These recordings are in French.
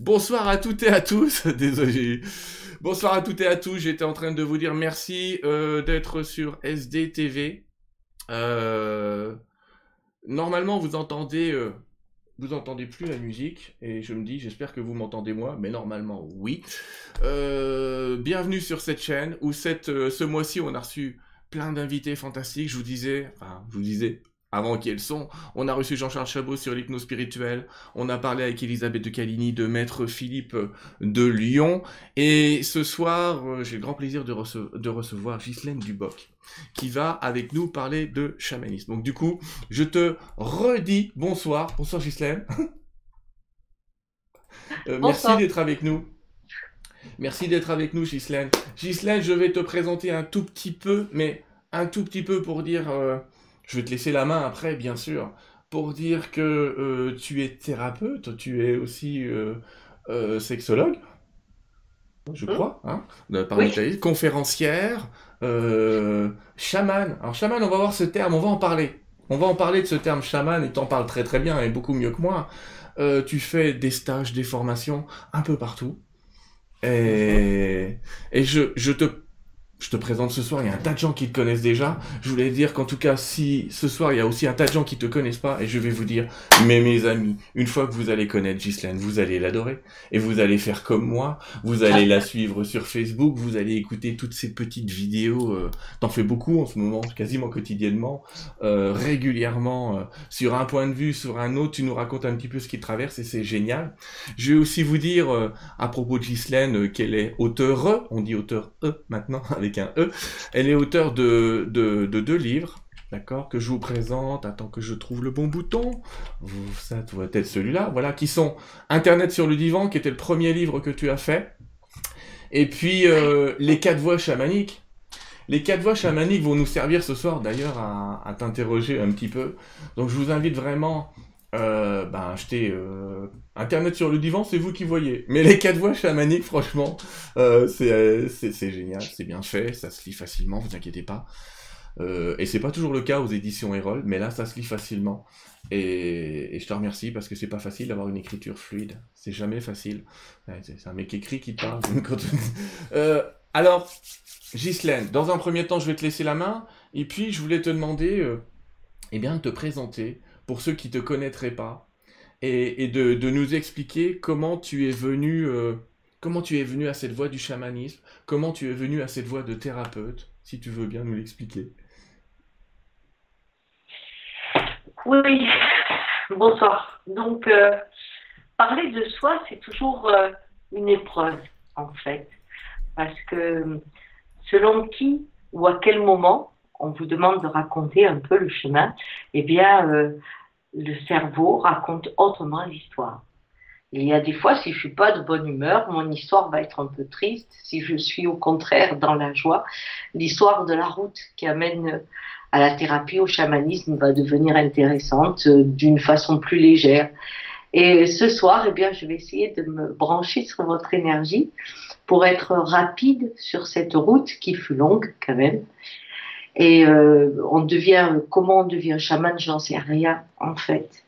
Bonsoir à toutes et à tous. Désolé. Bonsoir à toutes et à tous. J'étais en train de vous dire merci euh, d'être sur SDTV. Euh, normalement, vous entendez, euh, vous entendez plus la musique et je me dis, j'espère que vous m'entendez moi, mais normalement oui. bienvenue sur cette chaîne où cette, ce mois-ci on a reçu plein d'invités fantastiques. Je vous disais, enfin, je vous disais, avant qui elles sont. On a reçu Jean-Charles Chabot sur l'hypnose spirituelle. On a parlé avec Elisabeth de Caligny, de Maître Philippe de Lyon. Et ce soir, euh, j'ai le grand plaisir de, de recevoir Ghislaine Duboc, qui va avec nous parler de chamanisme. Donc du coup, je te redis bonsoir. Bonsoir Ghislaine. Euh, merci d'être avec nous. Merci d'être avec nous, Ghislaine. Ghislaine, je vais te présenter un tout petit peu, mais un tout petit peu pour dire... Euh, je vais te laisser la main après, bien sûr, pour dire que euh, tu es thérapeute, tu es aussi euh, euh, sexologue, je mmh. crois, hein, par conférencière, chaman. Alors chaman, on va voir ce terme, on va en parler. On va en parler de ce terme chaman, et t'en parles très très bien, et beaucoup mieux que moi. tu fais des stages, des formations un peu partout. Et, et je, je te je te présente ce soir, il y a un tas de gens qui te connaissent déjà. Je voulais dire qu'en tout cas, si ce soir, il y a aussi un tas de gens qui te connaissent pas, et je vais vous dire, mais mes amis, une fois que vous allez connaître Ghislaine, vous allez l'adorer, et vous allez faire comme moi, vous allez la suivre sur Facebook, vous allez écouter toutes ces petites vidéos, euh, t'en fais beaucoup en ce moment, quasiment quotidiennement, euh, régulièrement, euh, sur un point de vue, sur un autre, tu nous racontes un petit peu ce qui traverse, et c'est génial. Je vais aussi vous dire, euh, à propos de Ghislaine, qu'elle est auteure, on dit auteur E maintenant, avec un E. Elle est auteure de, de, deux livres, d'accord, que je vous présente. Attends que je trouve le bon bouton. Ça doit être celui-là, voilà, qui sont Internet sur le divan, qui était le premier livre que tu as fait. Et puis euh, les quatre voix chamaniques. Les quatre voix chamaniques vont nous servir ce soir d'ailleurs à, à t'interroger un petit peu. Donc je vous invite vraiment euh, ben, acheter euh, Internet sur le divan, c'est vous qui voyez. Mais les quatre voix chamaniques, franchement, euh, c'est génial, c'est bien fait, ça se lit facilement, vous inquiétez pas. et c'est pas toujours le cas aux éditions Erol, mais là, ça se lit facilement. Et, je te remercie parce que c'est pas facile d'avoir une écriture fluide. C'est jamais facile. c'est un mec écrit qui parle. alors, Ghislaine, dans un premier temps, je vais te laisser la main. Et puis, je voulais te demander eh bien, de te présenter pour ceux qui ne te connaîtraient pas, et, de, nous expliquer comment tu es venu, euh, comment tu es venu à cette voie du chamanisme, comment tu es venu à cette voie de thérapeute, si tu veux bien nous l'expliquer. Oui, bonsoir. Donc, euh, parler de soi, c'est toujours euh, une épreuve, en fait, parce que selon qui ou à quel moment on vous demande de raconter un peu le chemin, eh bien, le cerveau raconte autrement l'histoire. Il y a des fois, si je suis pas de bonne humeur, mon histoire va être un peu triste. Si je suis au contraire dans la joie, l'histoire de la route qui amène à la thérapie, au chamanisme, va devenir intéressante euh, d'une façon plus légère. Et ce soir, eh bien, je vais essayer de me brancher sur votre énergie pour être rapide sur cette route qui fut longue quand même et euh, on devient, comment on devient chaman, j'en sais rien en fait.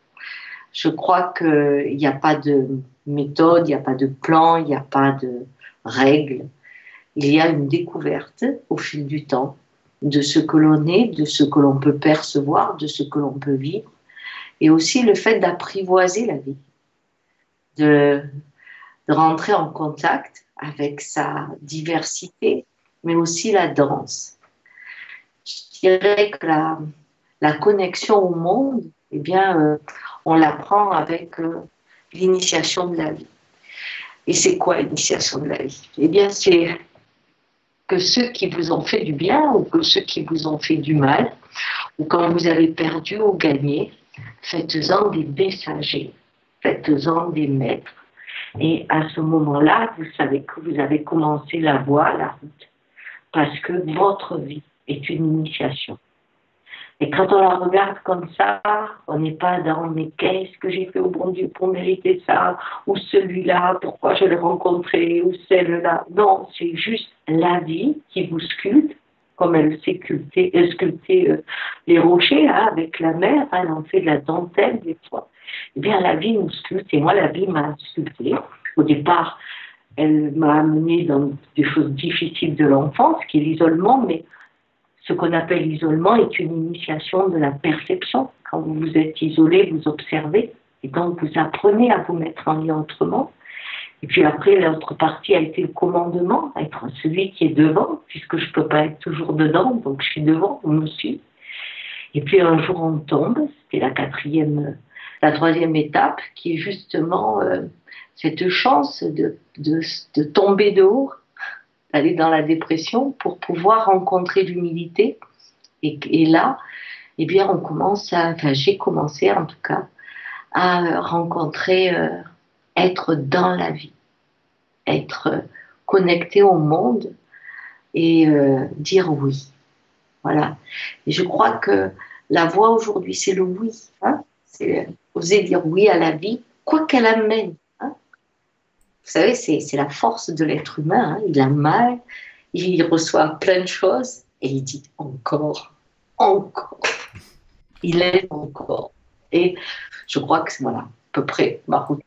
Je crois qu'il n'y a pas de méthode, il n'y a pas de plan, il n'y a pas de règles. Il y a une découverte au fil du temps de ce que l'on est, de ce que l'on peut percevoir, de ce que l'on peut vivre, et aussi le fait d'apprivoiser la vie, de, rentrer en contact avec sa diversité, mais aussi la danse dirais que la, connexion au monde, eh bien, euh, on l'apprend avec euh, l'initiation de la vie. Et c'est quoi l'initiation de la vie? Eh bien, c'est que ceux qui vous ont fait du bien ou que ceux qui vous ont fait du mal, ou quand vous avez perdu ou gagné, faites-en des messagers, faites-en des maîtres. Et à ce moment-là, vous savez que vous avez commencé la voie, la route, parce que votre vie est une initiation. Et quand on la regarde comme ça, on n'est pas dans mais qu'est-ce que j'ai fait au bon Dieu pour mériter ça, ou celui-là, pourquoi je l'ai rencontré, ou celle-là? Non, c'est juste la vie qui vous sculpte, comme elle sait sculpter, euh, euh, les rochers hein, avec la mer, elle en fait de la dentelle des fois. Eh bien, la vie nous sculpte, et moi, la vie m'a sculpté. Au départ, elle m'a amené dans des choses difficiles de l'enfance, qui est l'isolement, mais ce qu'on appelle l'isolement est une initiation de la perception. Quand vous vous êtes isolé, vous observez, et donc vous apprenez à vous mettre en lien autrement. Et puis après, l'autre partie a été le commandement, être celui qui est devant, puisque je ne peux pas être toujours dedans, donc je suis devant, on me suit. Et puis un jour on tombe, c'était la quatrième, la troisième étape, qui est justement euh, cette chance de, de, tomber de haut, d'aller dans la dépression pour pouvoir rencontrer l'humilité. Et, et, là, eh bien, on commence à, enfin, j'ai commencé en tout cas à rencontrer, euh, être dans la vie, être connecté au monde et euh, dire oui. Voilà. Et je crois que la voie aujourd'hui, c'est le oui. Hein c'est oser dire oui à la vie, quoi qu'elle amène. Vous savez, c'est la force de l'être humain. Hein il a mal, il reçoit plein de choses et il dit encore, encore. Il aime encore. Et je crois que c'est voilà, à peu près ma route.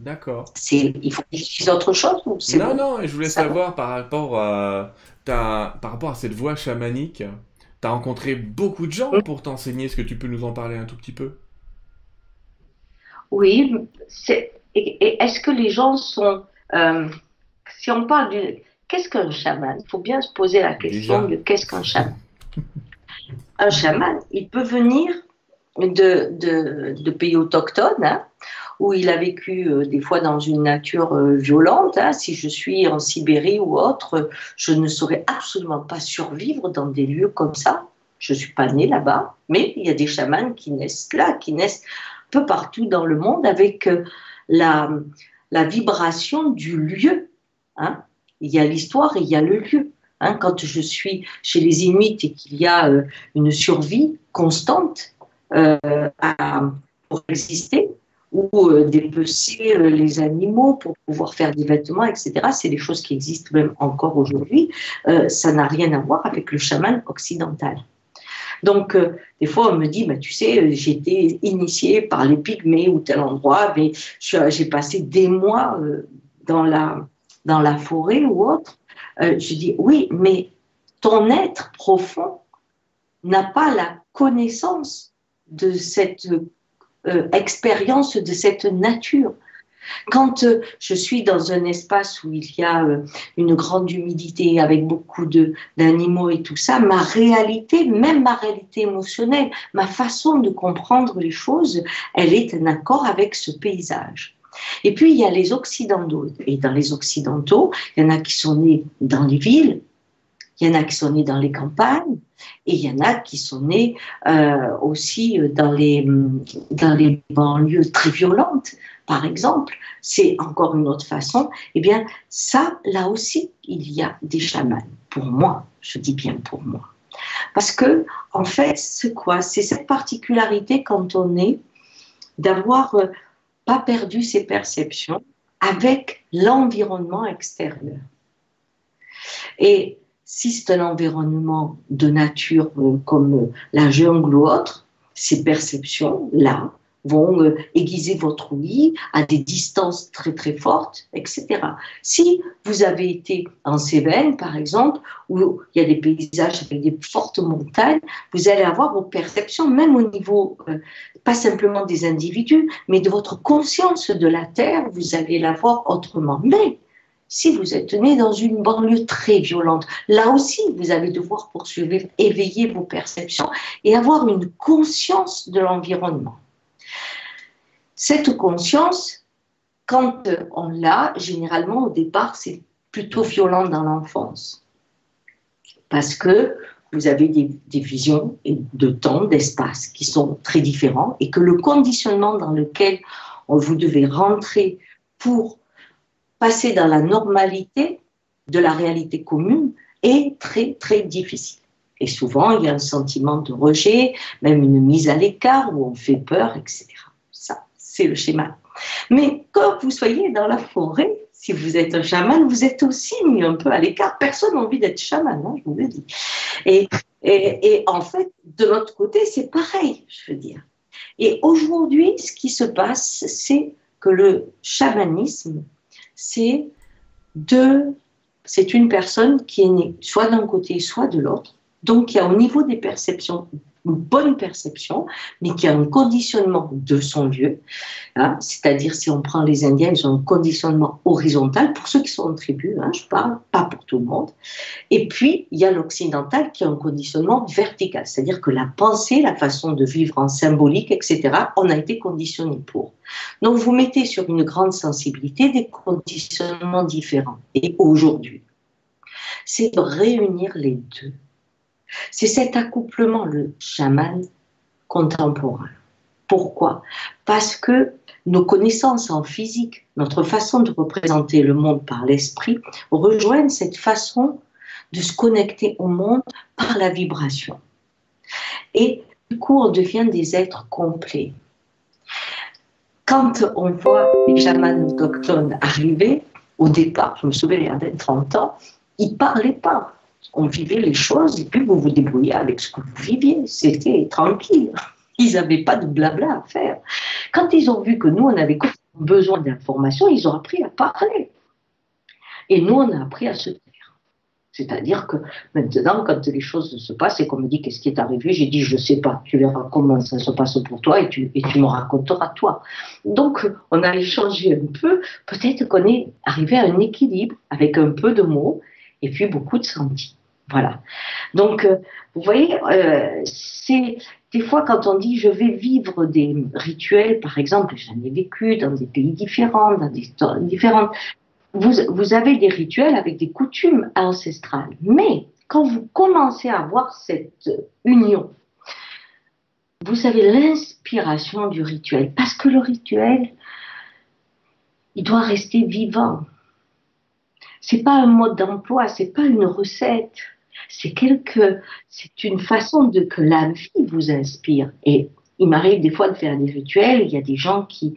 D'accord. Il faut dire autre chose ou Non, bon? non, je voulais savoir par rapport, à, par rapport à cette voie chamanique, tu as rencontré beaucoup de gens pour t'enseigner. Est-ce que tu peux nous en parler un tout petit peu? Oui. Est-ce que les gens sont. Euh, si on parle du. Qu'est-ce qu'un chaman? Il faut bien se poser la question de qu'est-ce qu'un chaman un chaman, il peut venir de, de, pays autochtones, hein, où il a vécu euh, des fois dans une nature euh, violente. Hein. Si je suis en Sibérie ou autre, je ne saurais absolument pas survivre dans des lieux comme ça. Je ne suis pas née là-bas, mais il y a des chamans qui naissent là, qui naissent peu partout dans le monde avec euh, la, vibration du lieu. Hein. Il y a l'histoire et il y a le lieu. Hein, quand je suis chez les Inuits et qu'il y a euh, une survie constante euh, pour exister, ou dépecer les animaux pour pouvoir faire des vêtements, etc. C'est des choses qui existent même encore aujourd'hui. ça n'a rien à voir avec le chaman occidental. Donc, des fois, on me dit, bah, tu sais, j'ai été initié par les pygmées ou tel endroit, mais j'ai passé des mois dans, la, dans la forêt ou autre. Euh, je dis oui, mais ton être profond n'a pas la connaissance de cette euh, expérience, de cette nature. Quand euh, je suis dans un espace où il y a une grande humidité avec beaucoup d'animaux et tout ça, ma réalité, même ma réalité émotionnelle, ma façon de comprendre les choses, elle est en accord avec ce paysage. Et puis, il y a les Occidentaux. Et dans les Occidentaux, il y en a qui sont nés dans les villes, il y en a qui sont nés dans les campagnes, et il y en a qui sont nés euh, aussi dans les, dans les banlieues très violentes, par exemple. C'est encore une autre façon. Eh bien, ça, là aussi, il y a des chamans. Pour moi, je dis bien pour moi. Parce que, en fait, c'est quoi? C'est cette particularité quand on est d'avoir euh, pas perdu ses perceptions avec l'environnement extérieur. Et si c'est un environnement de nature euh, comme euh, la jungle ou autre, ces perceptions-là vont euh, aiguiser votre ouïe à des distances très très fortes, etc. Si vous avez été en Cévennes, par exemple, où il y a des paysages avec des fortes montagnes, vous allez avoir vos perceptions, même au niveau, pas simplement des individus, mais de votre conscience de la Terre, vous allez la voir autrement. Mais si vous êtes né dans une banlieue très violente, là aussi, vous allez devoir poursuivre, éveiller vos perceptions et avoir une conscience de l'environnement. Cette conscience, quand on l'a, généralement au départ, c'est plutôt violent dans l'enfance. Parce que vous avez des, visions de temps, d'espace qui sont très différents et que le conditionnement dans lequel vous devez rentrer pour passer dans la normalité de la réalité commune est très, très difficile. Et souvent, il y a un sentiment de rejet, même une mise à l'écart où on fait peur, etc c'est le schéma. Mais quand vous soyez dans la forêt, si vous êtes un chaman, vous êtes aussi mis un peu à l'écart. Personne n'a envie d'être chaman, hein, je vous le dis. Et, et, en fait, de l'autre côté, c'est pareil, je veux dire. Et aujourd'hui, ce qui se passe, c'est que le chamanisme, c'est de, c'est une personne qui est née soit d'un côté, soit de l'autre. Donc, il y a au niveau des perceptions une bonne perception, mais qui a un conditionnement de son lieu. Hein. C'est-à-dire, si on prend les Indiens, ils ont un conditionnement horizontal, pour ceux qui sont en tribu, hein, je parle, pas pour tout le monde. Et puis, il y a l'occidental qui a un conditionnement vertical, c'est-à-dire que la pensée, la façon de vivre en symbolique, etc., on a été conditionné pour. Donc, vous mettez sur une grande sensibilité des conditionnements différents. Et aujourd'hui, c'est de réunir les deux c'est cet accouplement, le chaman contemporain. Pourquoi? Parce que nos connaissances en physique, notre façon de représenter le monde par l'esprit, rejoignent cette façon de se connecter au monde par la vibration. Et du coup, on devient des êtres complets. Quand on voit les chamans autochtones arriver, au départ, je me souviens, il y a 30 ans, ils ne parlaient pas on vivait les choses et puis vous vous débrouillez avec ce que vous viviez. C'était tranquille. Ils n'avaient pas de blabla à faire. Quand ils ont vu que nous, on avait besoin d'informations, ils ont appris à parler. Et nous, on a appris à se taire. C'est-à-dire que maintenant, quand les choses se passent et qu'on me dit qu'est-ce qui est arrivé, j'ai dit je ne sais pas, tu verras comment ça se passe pour toi et tu, et tu me raconteras toi. Donc, on a échangé un peu, peut-être qu'on est arrivé à un équilibre avec un peu de mots et puis beaucoup de sentis. Voilà. Donc, euh, vous voyez, euh, c'est des fois quand on dit je vais vivre des rituels, par exemple, j'en ai vécu dans des pays différents, dans des histoires différentes. Vous, vous avez des rituels avec des coutumes ancestrales. Mais quand vous commencez à avoir cette union, vous avez l'inspiration du rituel. Parce que le rituel, il doit rester vivant. C'est pas un mode d'emploi, c'est pas une recette c'est quelque, c'est une façon de que la vie vous inspire. Et il m'arrive des fois de faire des rituels. Il y a des gens qui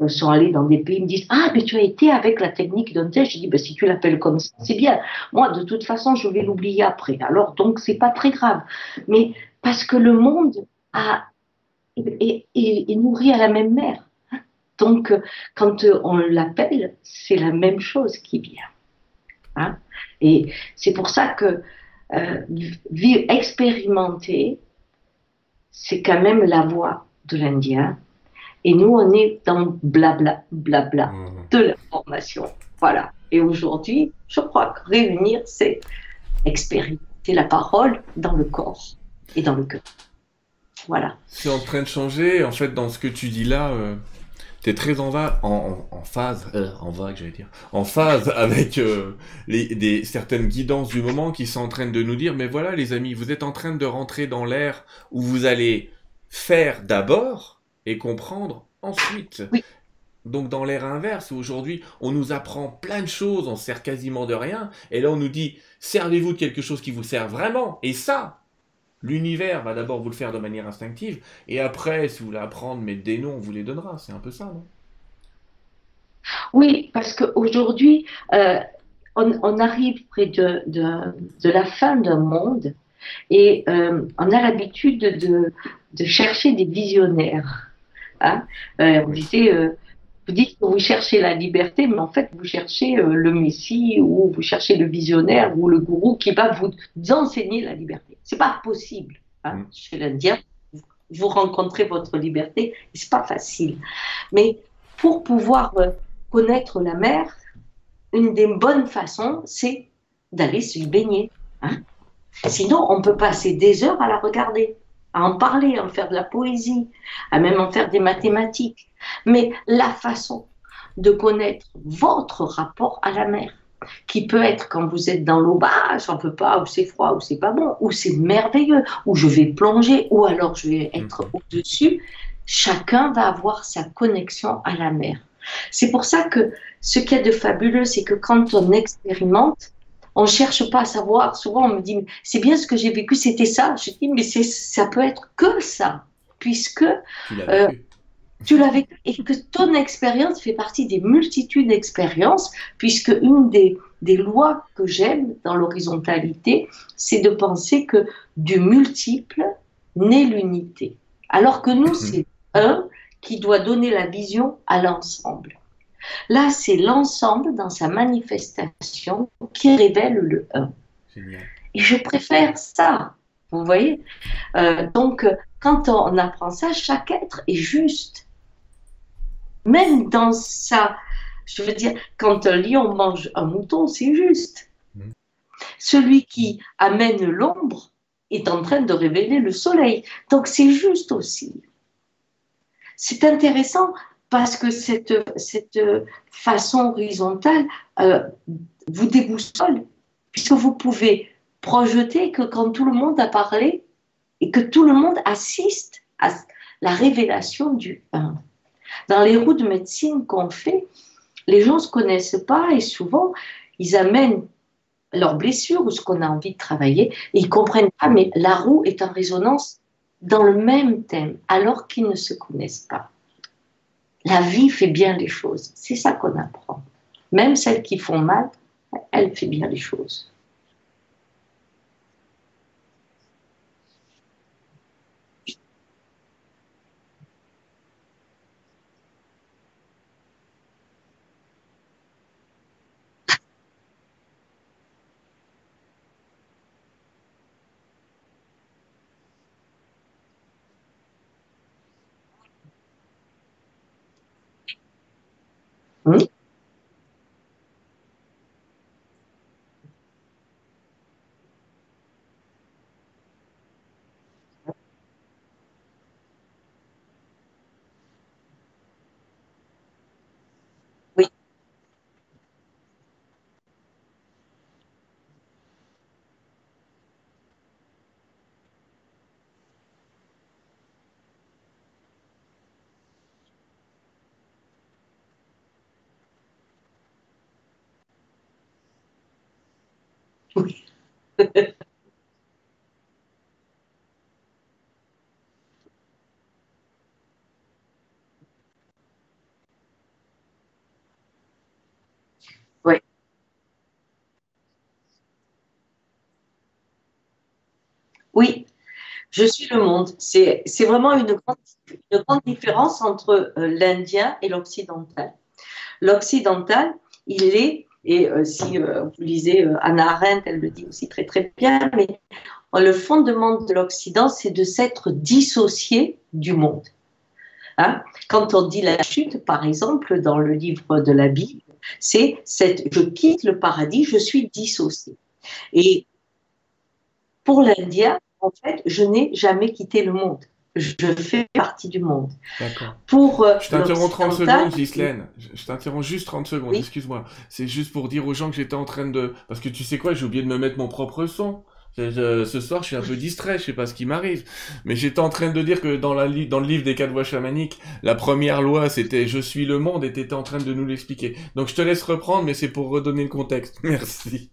euh, sont allés dans des pays, me disent Ah, mais tu as été avec la technique d'un tel. Je dis ben, Si tu l'appelles comme ça, c'est bien. Moi, de toute façon, je vais l'oublier après. Alors, donc, c'est pas très grave. Mais parce que le monde a, est, est nourri à la même mer. Donc, quand on l'appelle, c'est la même chose qui vient. Hein. Et c'est pour ça que euh, expérimenter, c'est quand même la voix de l'Indien. Et nous, on est dans blabla, blabla mmh. de l'information. Voilà. Et aujourd'hui, je crois que réunir, c'est expérimenter la parole dans le corps et dans le cœur. Voilà. C'est en train de changer, en fait, dans ce que tu dis là. Euh, t'es très en, va, en, en, phase, euh, en vague, j'allais dire, en phase avec euh, les, des, certaines guidances du moment qui sont en train de nous dire, mais voilà les amis, vous êtes en train de rentrer dans l'ère où vous allez faire d'abord et comprendre ensuite. Donc dans l'ère inverse, où aujourd'hui on nous apprend plein de choses, on sert quasiment de rien, et là on nous dit, servez-vous de quelque chose qui vous sert vraiment, et ça, L'univers va d'abord vous le faire de manière instinctive, et après, si vous voulez apprendre, mais des noms, on vous les donnera. C'est un peu ça, non? Oui, parce qu'aujourd'hui, euh, on, arrive près de, de, la fin d'un monde, et euh, on a l'habitude de, de, chercher des visionnaires. Hein euh, on disait, vous dites que vous cherchez la liberté, mais en fait, vous cherchez le Messie ou vous cherchez le visionnaire ou le gourou qui va vous enseigner la liberté. C'est pas possible hein, mm. chez l'Indien. Vous rencontrez votre liberté, c'est pas facile. Mais pour pouvoir euh, connaître la mer, une des bonnes façons, c'est d'aller s'y baigner. Hein. Sinon, on peut passer des heures à la regarder, à en parler, à en faire de la poésie, à même en faire des mathématiques. Mais la façon de connaître votre rapport à la mer, qui peut être quand vous êtes dans l'eau, bah, j'en peux pas, ou c'est froid, ou c'est pas bon, ou c'est merveilleux, ou je vais plonger, ou alors je vais être mhm. au-dessus. Chacun va avoir sa connexion à la mer. C'est pour ça que ce qu'il y a de fabuleux, c'est que quand on expérimente, on cherche pas à savoir. Souvent, on me dit, c'est bien ce que j'ai vécu, c'était ça. Je dis, mais ça peut être que ça, puisque tu l'as vécu et que ton expérience fait partie des multitudes d'expériences, puisque une des, des lois que j'aime dans l'horizontalité, c'est de penser que du multiple naît l'unité. Alors que nous, mhm. c'est un qui doit donner la vision à l'ensemble. Là, c'est l'ensemble dans sa manifestation qui révèle le un. Et je préfère ça. Vous voyez euh, Donc, quand on apprend ça, chaque être est juste. Même dans ça, je veux dire, quand un lion mange un mouton, c'est juste. Mm. Celui qui amène l'ombre est en train de révéler le soleil. Donc, c'est juste aussi. C'est intéressant parce que cette, cette façon horizontale euh, vous déboussole, puisque vous pouvez projeter que quand tout le monde a parlé et que tout le monde assiste à la révélation du 1. Dans les roues de médecine qu'on fait, les gens ne se connaissent pas et souvent ils amènent leurs blessures ou ce qu'on a envie de travailler et ils comprennent pas, mais la roue est en résonance dans le même thème alors qu'ils ne se connaissent pas. La vie fait bien les choses, c'est ça qu'on apprend. Même celles qui font mal, elle fait bien les choses. Oui. Oui. Je suis le monde. C'est vraiment une grande, une grande, différence entre euh, l'Indien et l'Occidental. L'Occidental, il est et euh, si euh, vous lisez euh, Anna Arendt, elle le dit aussi très très bien, mais le fondement de l'Occident, c'est de s'être dissocié du monde. Hein? Quand on dit la chute, par exemple, dans le livre de la Bible, c'est cette je quitte le paradis, je suis dissocié. Et pour l'Indien, en fait, je n'ai jamais quitté le monde je fais partie du monde. D'accord. Pour euh, je t'interromps 30 secondes, Ghislaine. Je, t'interromps juste 30 secondes, excuse-moi. C'est juste pour dire aux gens que j'étais en train de... Parce que tu sais quoi, j'ai oublié de me mettre mon propre son. ce soir, je suis un peu distrait, je sais pas ce qui m'arrive. Mais j'étais en train de dire que dans, la dans le livre des quatre voies chamaniques, la première loi, c'était « Je suis le monde » et tu étais en train de nous l'expliquer. Donc je te laisse reprendre, mais c'est pour redonner le contexte. Merci.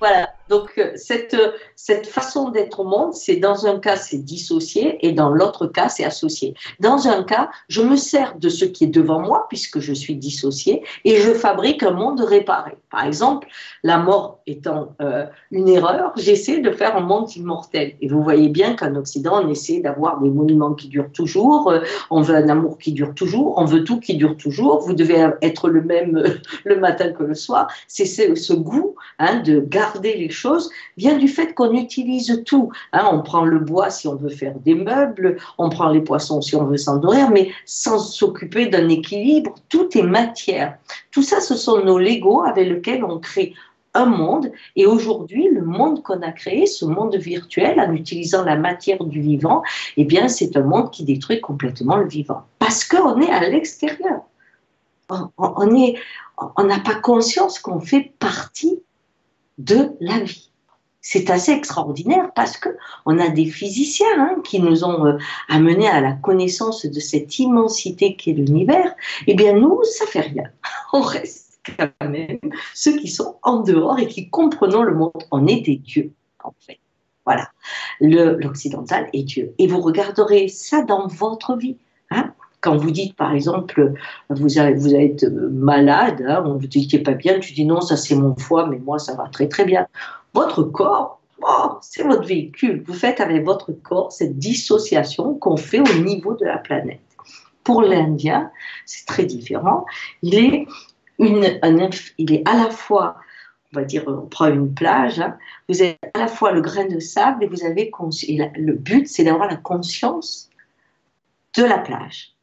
Voilà, donc euh, cette, euh, cette façon d'être au monde, c'est dans un cas c'est dissocié et dans l'autre cas c'est associé. Dans un cas, je me sers de ce qui est devant moi puisque je suis dissocié et je fabrique un monde réparé. Par exemple, la mort étant euh, une erreur, j'essaie de faire un monde immortel. Et vous voyez bien qu'en Occident, on essaie d'avoir des monuments qui durent toujours, on veut un amour qui dure toujours, on veut tout qui dure toujours, vous devez être le même le matin que le soir. C'est ce, goût hein, de garder les choses vient du fait qu'on utilise tout. Hein. on prend le bois si on veut faire des meubles, on prend les poissons si on veut s'endormir, mais sans s'occuper d'un équilibre, tout est matière. Tout ça, ce sont nos Legos avec lesquels on crée un monde. Et aujourd'hui, le monde qu'on a créé, ce monde virtuel, en utilisant la matière du vivant, eh bien, c'est un monde qui détruit complètement le vivant. Parce qu'on est à l'extérieur. On, on n'a pas conscience qu'on fait partie de la vie. C'est assez extraordinaire parce que on a des physiciens hein, qui nous ont euh, amenés à la connaissance de cette immensité qu'est l'univers. Eh bien, nous, ça fait rien. On reste quand même ceux qui sont en dehors et qui comprenons le monde. On est des dieux, en fait. Voilà. L'occidental est Dieu. Et vous regarderez ça dans votre vie. Hein quand vous dites, par exemple, vous, êtes malade, hein, on vous dit pas bien, tu dis non, ça c'est mon foie, mais moi ça va très très bien. Votre corps, oh, c'est votre véhicule. Vous faites avec votre corps cette dissociation qu'on fait au niveau de la planète. pour l'Indien, c'est très différent. Il est, une, il est à la fois, on va dire, on prend une plage, hein. vous avez à la fois le grain de sable et vous avez, le but, c'est d'avoir la conscience de la plage.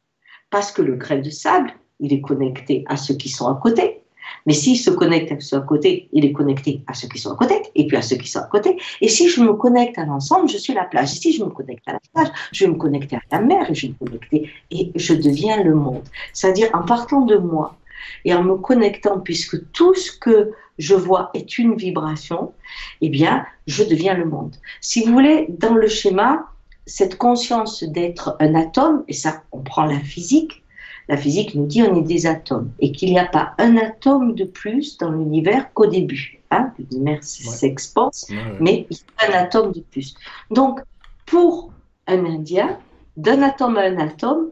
Parce que le grain de sable, il est connecté à ceux qui sont à côté. Mais s'il se connecte à ceux à côté, il est connecté à ceux qui sont à côté, et puis à ceux qui sont à côté. Et si je me connecte à l'ensemble, je suis la plage. Et si je me connecte à la plage, je vais me connecter à la mer, et je vais me connecter, et je deviens le monde. C'est-à-dire, en partant de moi, et en me connectant, puisque tout ce que je vois est une vibration, eh bien, je deviens le monde. Si vous voulez, dans le schéma, cette conscience d'être un atome, et ça, on prend la physique, la physique nous dit on est des atomes et qu'il n'y a pas un atome de plus dans l'univers qu'au début. Hein. L'univers s'expanse, mais il y a un atome de plus. Donc, pour un Indien, d'un atome à un atome,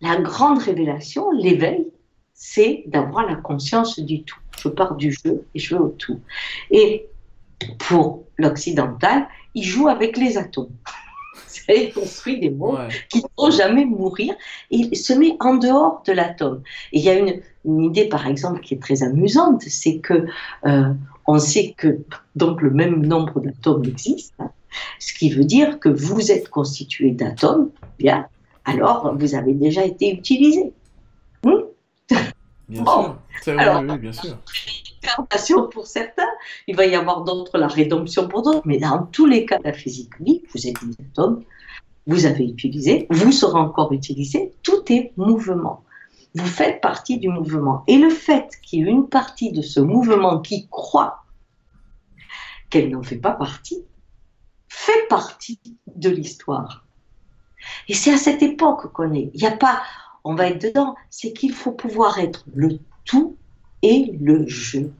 la grande révélation, l'éveil, c'est d'avoir la conscience du tout. Je pars du jeu et je vais au tout. Et pour l'occidental, il joue avec les atomes il construit des mondes qui ne vont jamais mourir et il se met en dehors de l'atome. Et il y a une, idée, par exemple, qui est très amusante, c'est que euh, on sait que donc le même nombre d'atomes existe, hein. ce qui veut dire que vous êtes constitué d'atomes, bien, alors vous avez déjà été utilisé. Hmm bien sûr. Alors, oui, bien sûr pour certains, il va y avoir d'autres la rédemption pour d'autres, mais dans tous les cas, la physique, oui, vous êtes des atomes, vous avez utilisé, vous serez encore utilisé, tout est mouvement. Vous faites partie du mouvement. Et le fait qu'il y ait une partie de ce mouvement qui croit qu'elle n'en fait pas partie, fait partie de l'histoire. Et c'est à cette époque qu'on est. Il n'y a pas, on va être dedans, c'est qu'il faut pouvoir être le tout et le jeu.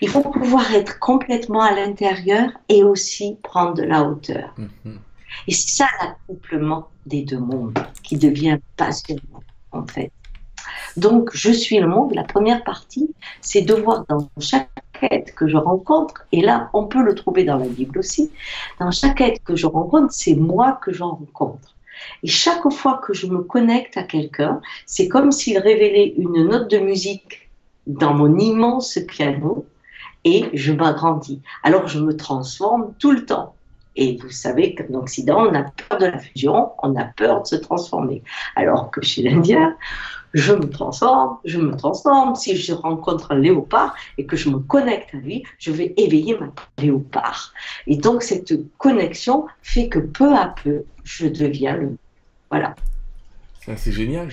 Il faut pouvoir être complètement à l'intérieur et aussi prendre de la hauteur. Mhm. Et c'est ça l'accouplement des deux mondes qui devient passionnant, en fait. Donc, je suis le monde. La première partie, c'est de voir dans chaque être que je rencontre, et là, on peut le trouver dans la Bible aussi, dans chaque être que je rencontre, c'est moi que j'en rencontre. Et chaque fois que je me connecte à quelqu'un, c'est comme s'il révélait une note de musique dans mon immense piano, et je m'agrandis. Alors je me transforme tout le temps. Et vous savez qu'en Occident, on a peur de la fusion, on a peur de se transformer. Alors que chez l'Indien, je me transforme, je me transforme. Si je rencontre un léopard et que je me connecte à lui, je vais éveiller ma léopard. Et donc cette connexion fait que peu à peu, je deviens le... Voilà. C'est génial.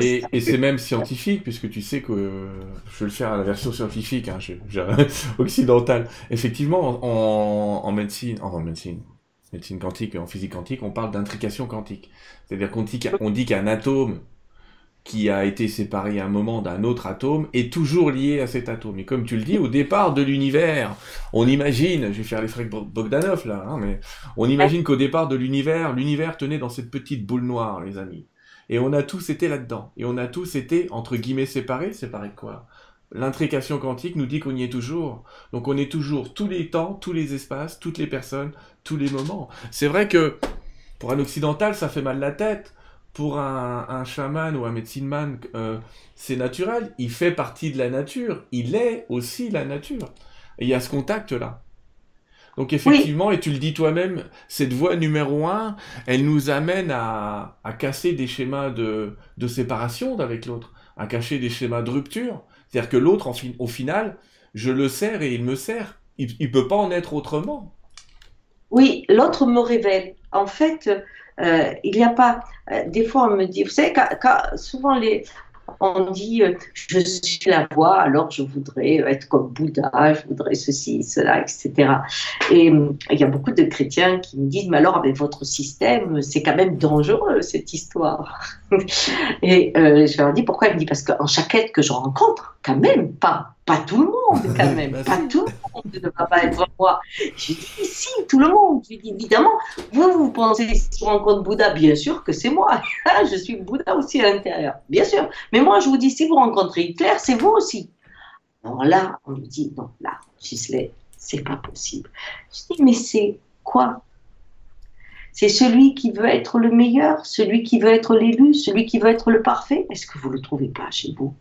et, c'est même scientifique, puisque tu sais que je vais le faire à la version scientifique, hein, occidentale. Effectivement, en, médecine, en médecine, médecine quantique, en physique quantique, on parle d'intrication quantique. C'est-à-dire qu'on dit qu'un atome qui a été séparé à un moment d'un autre atome est toujours lié à cet atome. Et comme tu le dis, au départ de l'univers, on imagine, je vais faire les frais Bogdanov là, hein, mais on imagine qu'au départ de l'univers, l'univers tenait dans cette petite boule noire, les amis. Et on a tous été là-dedans. Et on a tous été, entre guillemets, séparés. Séparés de quoi? L'intrication quantique nous dit qu'on y est toujours. Donc on est toujours tous les temps, tous les espaces, toutes les personnes, tous les moments. C'est vrai que pour un occidental, ça fait mal la tête. Pour un, chaman ou un médecine man, euh, c'est naturel. Il fait partie de la nature. Il est aussi la nature. Et il y a ce contact-là. Donc effectivement, et tu le dis toi-même, cette voie numéro un, elle nous amène à, casser des schémas de, séparation d'avec l'autre, à cacher des schémas de rupture. C'est-à-dire que l'autre, au final, je le sers et il me sert. Il ne peut pas en être autrement. Oui, l'autre me révèle. En fait, euh, il n'y a pas. Euh, des fois, on me dit, vous savez, souvent les, on dit euh, je suis la voix, alors je voudrais être comme Bouddha, je voudrais ceci, cela, etc. Et euh, il y a beaucoup de chrétiens qui me disent mais alors avec votre système, c'est quand même dangereux cette histoire. Et euh, je leur dis pourquoi? Il me dit parce qu'en chaque être que je rencontre, quand même, pas, pas tout le monde, quand même, pas tout le monde ne va pas être moi. Je dis si, tout le monde. Je dis évidemment, vous, vous pensez si je rencontre Bouddha, bien sûr que c'est moi. je suis Bouddha aussi à l'intérieur, bien sûr. Mais moi, je vous dis, si vous rencontrez Hitler, c'est vous aussi. Alors là, on me dit, non, là, Gisley, c'est pas possible. Je dis, mais c'est quoi? C'est celui qui veut être le meilleur, celui qui veut être l'élu, celui qui veut être le parfait? Est-ce que vous ne le trouvez pas chez vous?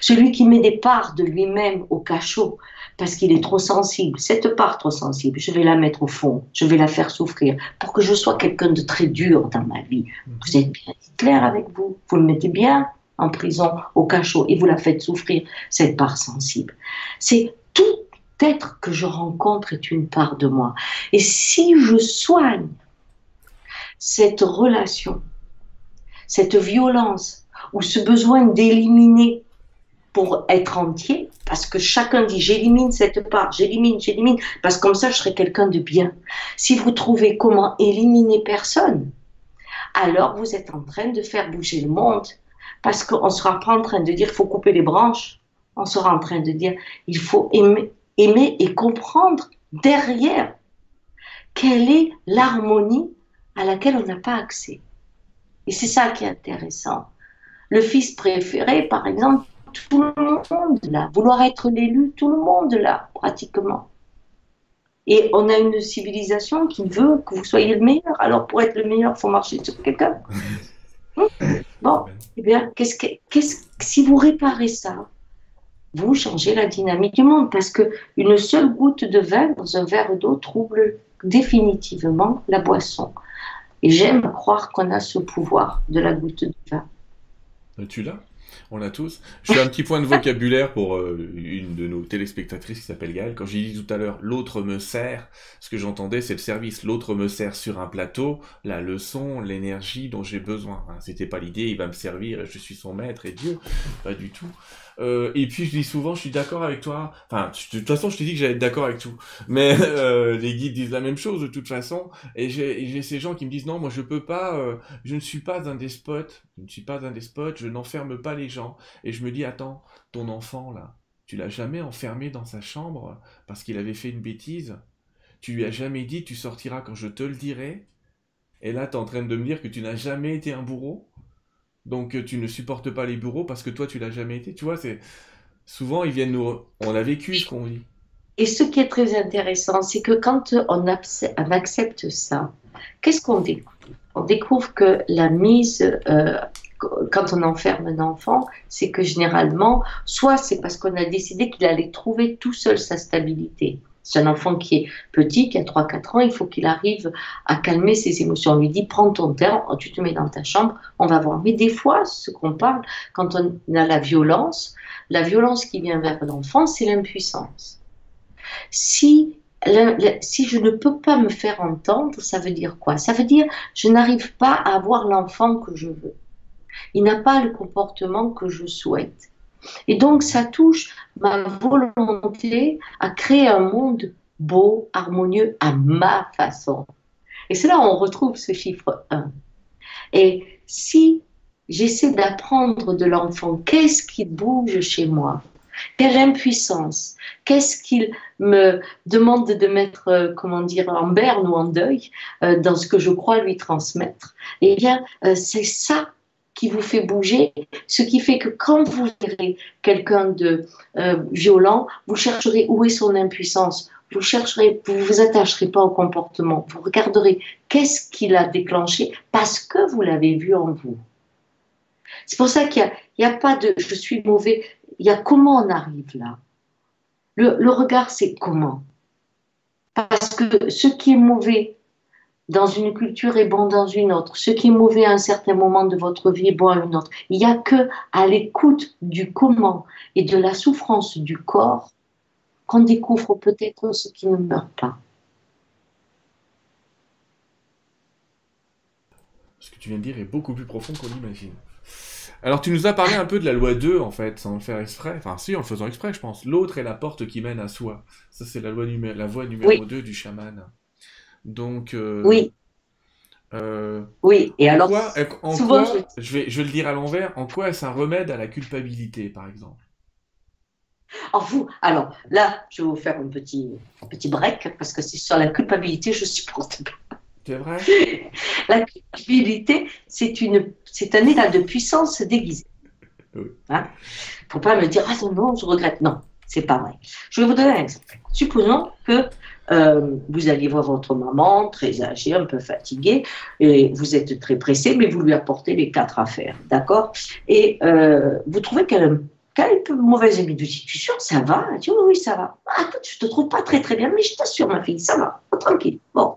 Celui qui met des parts de lui-même au cachot parce qu'il est trop sensible. Cette part trop sensible, je vais la mettre au fond, je vais la faire souffrir pour que je sois quelqu'un de très dur dans ma vie. Vous êtes bien clair avec vous, vous le mettez bien en prison, au cachot, et vous la faites souffrir, cette part sensible. C'est tout être que je rencontre est une part de moi. Et si je soigne cette relation, cette violence ou ce besoin d'éliminer pour être entier, parce que chacun dit j'élimine cette part, j'élimine, j'élimine, parce que comme ça je serai quelqu'un de bien. Si vous trouvez comment éliminer personne, alors vous êtes en train de faire bouger le monde, parce qu'on sera pas en train de dire il faut couper les branches, on sera en train de dire il faut aimer, aimer et comprendre derrière quelle est l'harmonie à laquelle on n'a pas accès. Et c'est ça qui est intéressant. Le fils préféré, par exemple, tout le monde là, vouloir être l'élu, tout le monde là, pratiquement. Et on a une civilisation qui veut que vous soyez le meilleur. Alors pour être le meilleur, il faut marcher sur quelqu'un. bon, eh bien, qu'est-ce que, qu'est-ce, si vous réparez ça, vous changez la dynamique du monde parce que une seule goutte de vin dans un verre d'eau trouble définitivement la boisson. Et j'aime croire qu'on a ce pouvoir de la goutte de vin. Tu l'as? On l'a tous. Je fais un petit point de vocabulaire pour euh, une de nos téléspectatrices qui s'appelle Gaëlle. Quand j'ai dit tout à l'heure, l'autre me sert, ce que j'entendais, c'est le service. L'autre me sert sur un plateau, la leçon, l'énergie dont j'ai besoin. Hein, C'était pas l'idée, il va me servir je suis son maître et Dieu. Pas du tout. Euh, et puis je dis souvent, je suis d'accord avec toi. Enfin, de toute façon, je te dis que j'allais être d'accord avec tout. Mais euh, les guides disent la même chose de toute façon. Et j'ai ces gens qui me disent non, moi je peux pas. Euh, je ne suis pas un despote. Je ne suis pas un despote. Je n'enferme pas les gens. Et je me dis attends, ton enfant là, tu l'as jamais enfermé dans sa chambre parce qu'il avait fait une bêtise? Tu lui as jamais dit tu sortiras quand je te le dirai? Et là, tu es en train de me dire que tu n'as jamais été un bourreau? Donc euh, tu ne supportes pas les bureaux parce que toi tu l'as jamais été. Tu vois, c'est souvent ils viennent nous. On a vécu ce qu'on vit. Et ce qui est très intéressant, c'est que quand on, accepte ça, qu'est-ce qu'on découvre? On découvre que la mise, euh, quand on enferme un enfant, c'est que généralement, soit c'est parce qu'on a décidé qu'il allait trouver tout seul sa stabilité. C'est un enfant qui est petit, qui a 3-4 ans, il faut qu'il arrive à calmer ses émotions. On lui dit, prends ton temps, tu te mets dans ta chambre, on va voir. Mais des fois, ce qu'on parle, quand on a la violence, la violence qui vient vers l'enfant, c'est l'impuissance. Si, si je ne peux pas me faire entendre, ça veut dire quoi? Ça veut dire, je n'arrive pas à avoir l'enfant que je veux. Il n'a pas le comportement que je souhaite. Et donc, ça touche ma volonté à créer un monde beau, harmonieux, à ma façon. Et c'est là où on retrouve ce chiffre 1. Et si j'essaie d'apprendre de l'enfant qu'est-ce qui bouge chez moi, quelle impuissance, qu'est-ce qu'il me demande de mettre, euh, comment dire, en berne ou en deuil euh, dans ce que je crois lui transmettre, eh bien, euh, c'est ça qui vous fait bouger, ce qui fait que quand vous verrez quelqu'un de euh, violent, vous chercherez où est son impuissance. Vous chercherez, vous vous attacherez pas au comportement. Vous regarderez qu'est-ce qui l'a déclenché parce que vous l'avez vu en vous. C'est pour ça qu'il n'y a, pas de je suis mauvais. Il y a comment on arrive là? le regard, c'est comment? Parce que ce qui est mauvais, dans une culture est bon dans une autre. Ce qui est mauvais à un certain moment de votre vie est bon à une autre. Il n'y a que à l'écoute du comment et de la souffrance du corps qu'on découvre peut-être ce qui ne meurt pas. Ce que tu viens de dire est beaucoup plus profond qu'on l'imagine. Alors tu nous as parlé un peu de la loi 2 en fait, sans le faire exprès. Enfin si, en le faisant exprès je pense. L'autre est la porte qui mène à soi. Ça c'est la, loi la voie numéro 2 du chaman. Donc. Euh, oui. Euh, oui, et alors. en quoi, je... vais, je vais le dire à l'envers, en quoi est-ce un remède à la culpabilité, par exemple? Alors, vous, alors là, je vais vous faire un petit, petit break parce que c'est sur la culpabilité, je supporte pas. C'est vrai? La culpabilité, c'est, une, c'est un état de puissance déguisé. Il ne hein? Faut pas me dire, ah non, je regrette. Non, c'est pas vrai. Je vais vous donner un exemple. Supposons que euh, vous alliez voir votre maman, très âgée, un peu fatiguée, et vous êtes très pressé, mais vous lui apportez les quatre affaires, d'accord? Et euh, vous trouvez qu'elle a une peu mauvaise habitude. Tu es sûr, ça va Elle dit, oui, oui, ça va. Ah, je te trouve pas très, très bien, mais je t'assure, ma fille, ça va, tranquille. Bon.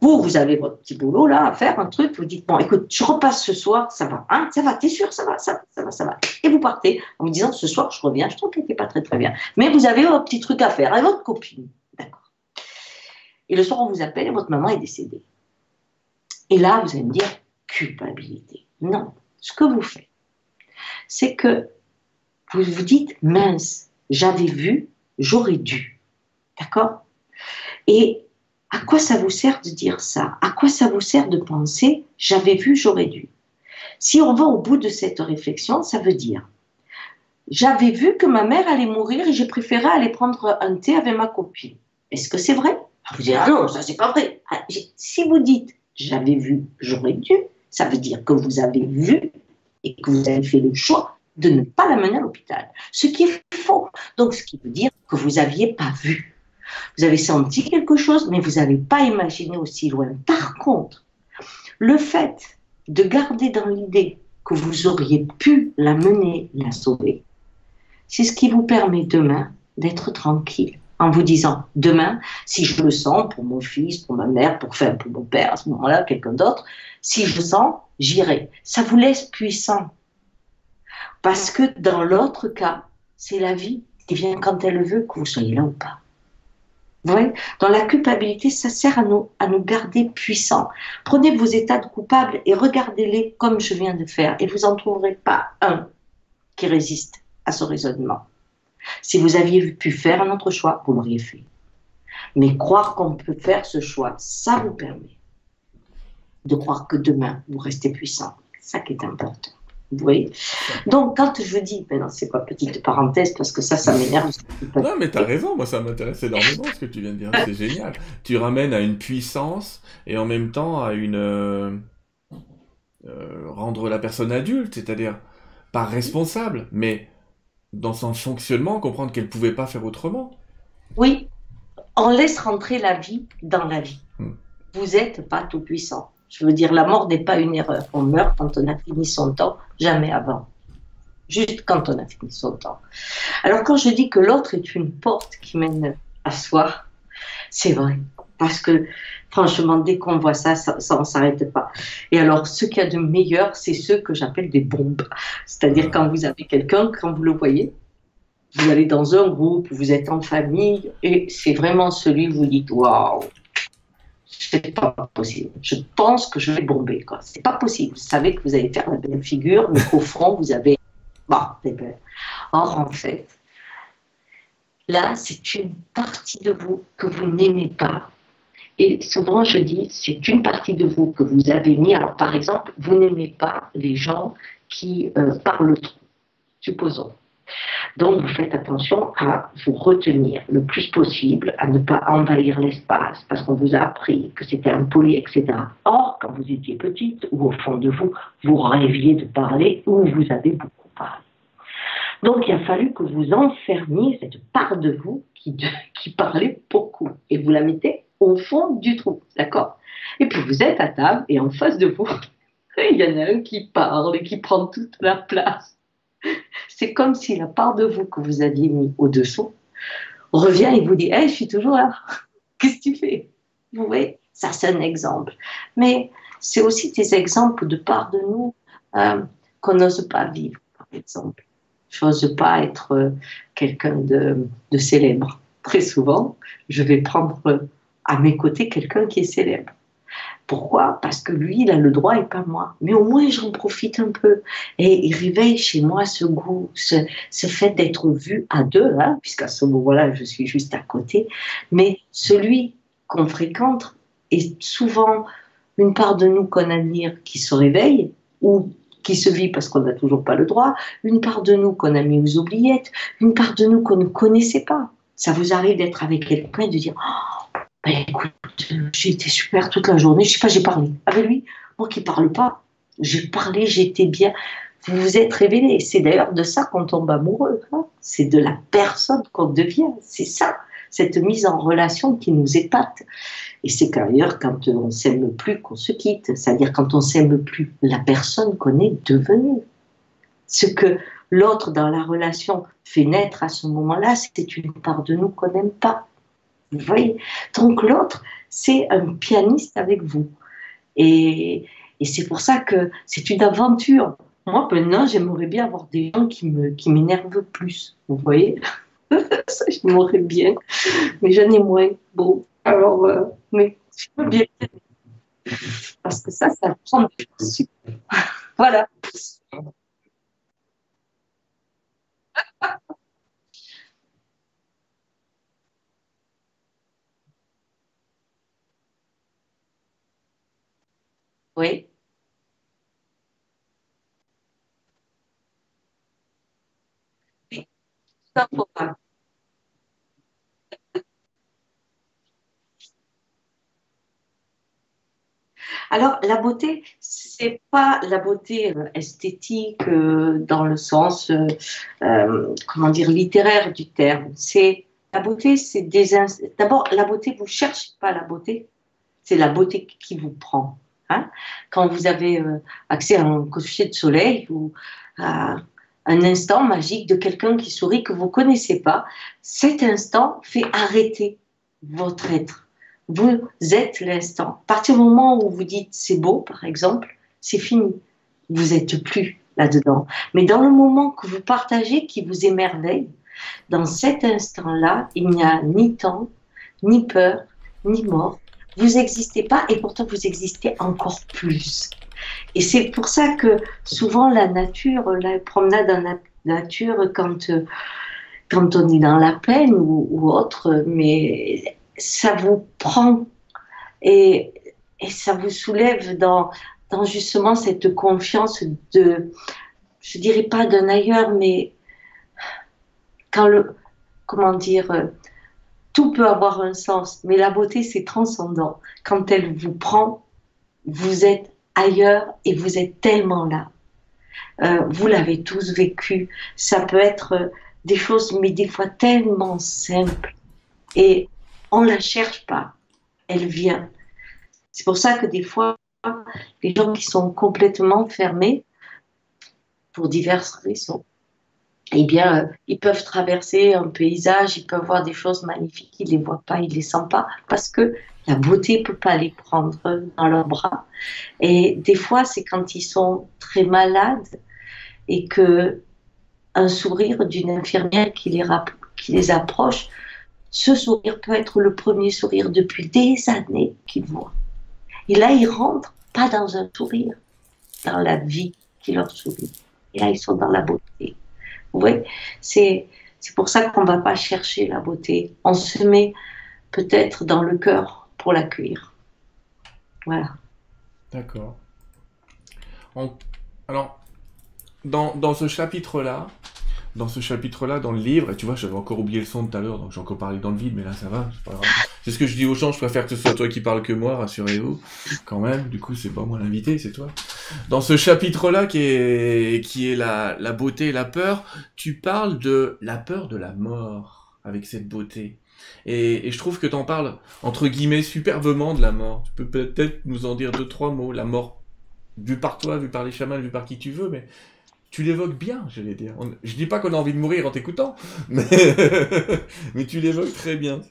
Vous, vous avez votre petit boulot là à faire, un truc, vous dites, bon, écoute, je repasse ce soir, ça va, hein, ça va, t'es sûr, ça va, ça va, ça va, ça va. Et vous partez en vous disant, ce soir, je reviens, je trouve qu'elle n'était pas très, très bien. Mais vous avez un petit truc à faire avec votre copine. Et le soir, on vous appelle et votre maman est décédée. Et là, vous allez me dire, culpabilité. Non. Ce que vous faites, c'est que vous vous dites, mince, j'avais vu, j'aurais dû. D'accord? Et à quoi ça vous sert de dire ça? À quoi ça vous sert de penser j'avais vu, j'aurais dû? Si on va au bout de cette réflexion, ça veut dire j'avais vu que ma mère allait mourir et j'ai préféré aller prendre un thé avec ma copine. Est-ce que c'est vrai? Vous direz ah non, ça c'est pas vrai. Ah, si vous dites j'avais vu, j'aurais dû, ça veut dire que vous avez vu et que vous avez fait le choix de ne pas la mener à l'hôpital. Ce qui est faux. Donc, ce qui veut dire que vous n'aviez pas vu. Vous avez senti quelque chose, mais vous n'avez pas imaginé aussi loin. Par contre, le fait de garder dans l'idée que vous auriez pu la mener, la sauver, c'est ce qui vous permet demain d'être tranquille en vous disant demain, si je le sens pour mon fils, pour ma mère, pour faire pour mon père, à ce moment-là, quelqu'un d'autre, si je le sens, j'irai. Ça vous laisse puissant. Parce que dans l'autre cas, c'est la vie qui vient quand elle veut que vous soyez là ou pas. Vous voyez? Dans la culpabilité, ça sert à nous, à nous garder puissants. Prenez vos états de coupables et regardez-les comme je viens de faire. Et vous n'en trouverez pas un qui résiste à ce raisonnement. Si vous aviez pu faire un autre choix, vous l'auriez fait. Mais croire qu'on peut faire ce choix, ça vous permet de croire que demain, vous restez puissant. Ça qui est important. Vous voyez? Donc, quand je dis, maintenant, c'est quoi, petite parenthèse, parce que ça, ça m'énerve. Non, mais tu as raison, moi, ça m'intéresse énormément ce que tu viens de dire. C'est génial. Tu ramènes à une puissance et en même temps à une. Euh, euh, rendre la personne adulte, c'est-à-dire pas responsable, mais dans son fonctionnement, comprendre qu'elle ne pouvait pas faire autrement. Oui, on laisse rentrer la vie dans la vie. Hmm. Vous n'êtes pas tout puissant. Je veux dire, la mort n'est pas une erreur. On meurt quand on a fini son temps, jamais avant. Juste quand on a fini son temps. Alors quand je dis que l'autre est une porte qui mène à soi, c'est vrai. Parce que franchement, dès qu'on voit ça, ça, ne s'arrête pas. Et alors, ce qu'il y a de meilleur, c'est ceux que j'appelle des bombes. C'est-à-dire quand vous avez quelqu'un, quand vous le voyez, vous allez dans un groupe, vous êtes en famille, et c'est vraiment celui où vous dites Waouh, c'est pas possible. Je pense que je vais bomber. Quoi. C'est pas possible. Vous savez que vous allez faire la belle figure, mais au fond, vous avez. Bon, Or, en fait, là, c'est une partie de vous que vous n'aimez pas. Et souvent, je dis, c'est une partie de vous que vous avez mis. Alors, par exemple, vous n'aimez pas les gens qui euh, parlent trop, supposons. Donc, vous faites attention à vous retenir le plus possible, à ne pas envahir l'espace, parce qu'on vous a appris que c'était impoli, etc. Or, quand vous étiez petite, ou au fond de vous, vous rêviez de parler, ou vous avez beaucoup parlé. Donc, il a fallu que vous enfermiez cette part de vous qui, qui parlait beaucoup, et vous la mettez au fond du trou, d'accord? Et puis, vous êtes à table, et en face de vous, il y en a un qui parle et qui prend toute la place. C'est comme si la part de vous que vous aviez mis au-dessous revient et vous dit Hey, je suis toujours là. Qu'est-ce que tu fais? Vous voyez, ça c'est un exemple. Mais c'est aussi des exemples de part de nous euh, qu'on n'ose pas vivre, par exemple. Je n'ose pas être euh, quelqu'un de, de célèbre. Très souvent, je vais prendre à mes côtés quelqu'un qui est célèbre. Pourquoi? Parce que lui, il a le droit et pas moi. Mais au moins, j'en profite un peu. Et il réveille chez moi ce goût, ce, fait d'être vu à deux, hein, puisqu'à ce moment-là, je suis juste à côté. Mais celui qu'on fréquente est souvent une part de nous qu'on admire qui se réveille ou qui se vit parce qu'on n'a toujours pas le droit, une part de nous qu'on a mis aux oubliettes, une part de nous qu'on ne connaissait pas. Ça vous arrive d'être avec quelqu'un et de dire oh, ben, écoute, j'ai été super toute la journée. Je sais pas, j'ai parlé avec lui. Moi qui parle pas, j'ai parlé, j'étais bien. Vous vous êtes révélé. C'est d'ailleurs de ça qu'on tombe amoureux. Hein. c'est de la personne qu'on devient. C'est ça. cette mise en relation qui nous épate. Et c'est d'ailleurs quand on s'aime plus qu'on se quitte, c'est-à-dire quand on s'aime plus la personne qu'on est devenue. Ce que l'autre dans la relation fait naître à ce moment-là, c'est une part de nous qu'on n'aime pas. Vous voyez Donc l'autre, c'est un pianiste avec vous. Et, c'est pour ça que c'est une aventure. Moi, maintenant, j'aimerais bien avoir des gens qui m'énervent plus. Vous voyez? Ça, je m'aurais bien. Mais j'en ai moins. Bon, alors, euh, mais je peux bien. Parce que ça, ça prend du Voilà. Oui. Alors, la beauté, c'est pas la beauté euh, esthétique euh, dans le sens, euh, comment dire, littéraire du terme. C'est la beauté, c'est des d'abord la beauté. Vous cherchez pas la beauté, c'est la beauté qui vous prend. Hein. Quand vous avez accès à un coucher de soleil ou à un instant magique de quelqu'un qui sourit que vous connaissez pas, cet instant fait arrêter votre être. Vous êtes l'instant. À partir du moment où vous dites c'est beau, par exemple, c'est fini. Vous n'êtes plus là-dedans. Mais dans le moment que vous partagez, qui vous émerveille, dans cet instant-là, il n'y a ni temps, ni peur, ni mort. Vous n'existez pas et pourtant vous existez encore plus. Et c'est pour ça que souvent la nature, la promenade dans la nature, quand, quand on est dans la peine ou, autre, mais ça vous prend et, et ça vous soulève dans, dans justement cette confiance de, je dirais pas d'un ailleurs, mais quand le, comment dire, tout peut avoir un sens, mais la beauté c'est transcendant. Quand elle vous prend, vous êtes ailleurs et vous êtes tellement là. Euh, vous l'avez tous vécu. Ça peut être euh, des choses, mais des fois tellement simples. Et on la cherche pas. Elle vient. C'est pour ça que des fois, les gens qui sont complètement fermés, pour diverses raisons, eh bien, euh, ils peuvent traverser un paysage, ils peuvent voir des choses magnifiques, ils les voient pas, ils les sentent pas, parce que la beauté peut pas les prendre dans leurs bras. Et des fois, c'est quand ils sont très malades et que un sourire d'une infirmière qui les, qui les approche, ce sourire peut être le premier sourire depuis des années qu'ils voient. Et là, ils rentrent pas dans un sourire, dans la vie qui leur sourit. Et là, ils sont dans la beauté. Vous voyez, c'est, pour ça qu'on ne va pas chercher la beauté. On se met peut-être dans le cœur pour l'accueillir. Voilà. D'accord. Alors, dans, dans ce chapitre-là, dans ce chapitre-là, dans le livre, et tu vois, j'avais encore oublié le son tout à l'heure, donc j'ai encore parlé dans le vide, mais là ça va, c'est pas grave. C'est ce que je dis aux gens, je préfère que ce soit toi qui parle que moi, rassurez-vous, quand même, du coup c'est pas moi l'invité, c'est toi. Dans ce chapitre-là, qui est, qui est la, la beauté et la peur, tu parles de la peur de la mort, avec cette beauté. Et, et je trouve que tu en parles, entre guillemets, superbement de la mort. Tu peux peut-être nous en dire deux, trois mots, la mort, vue par toi, vue par les chamans, vue par qui tu veux, mais tu l'évoques bien, je vais dire. Je dis pas qu'on a envie de mourir en t'écoutant, mais... tu l'évoques très bien.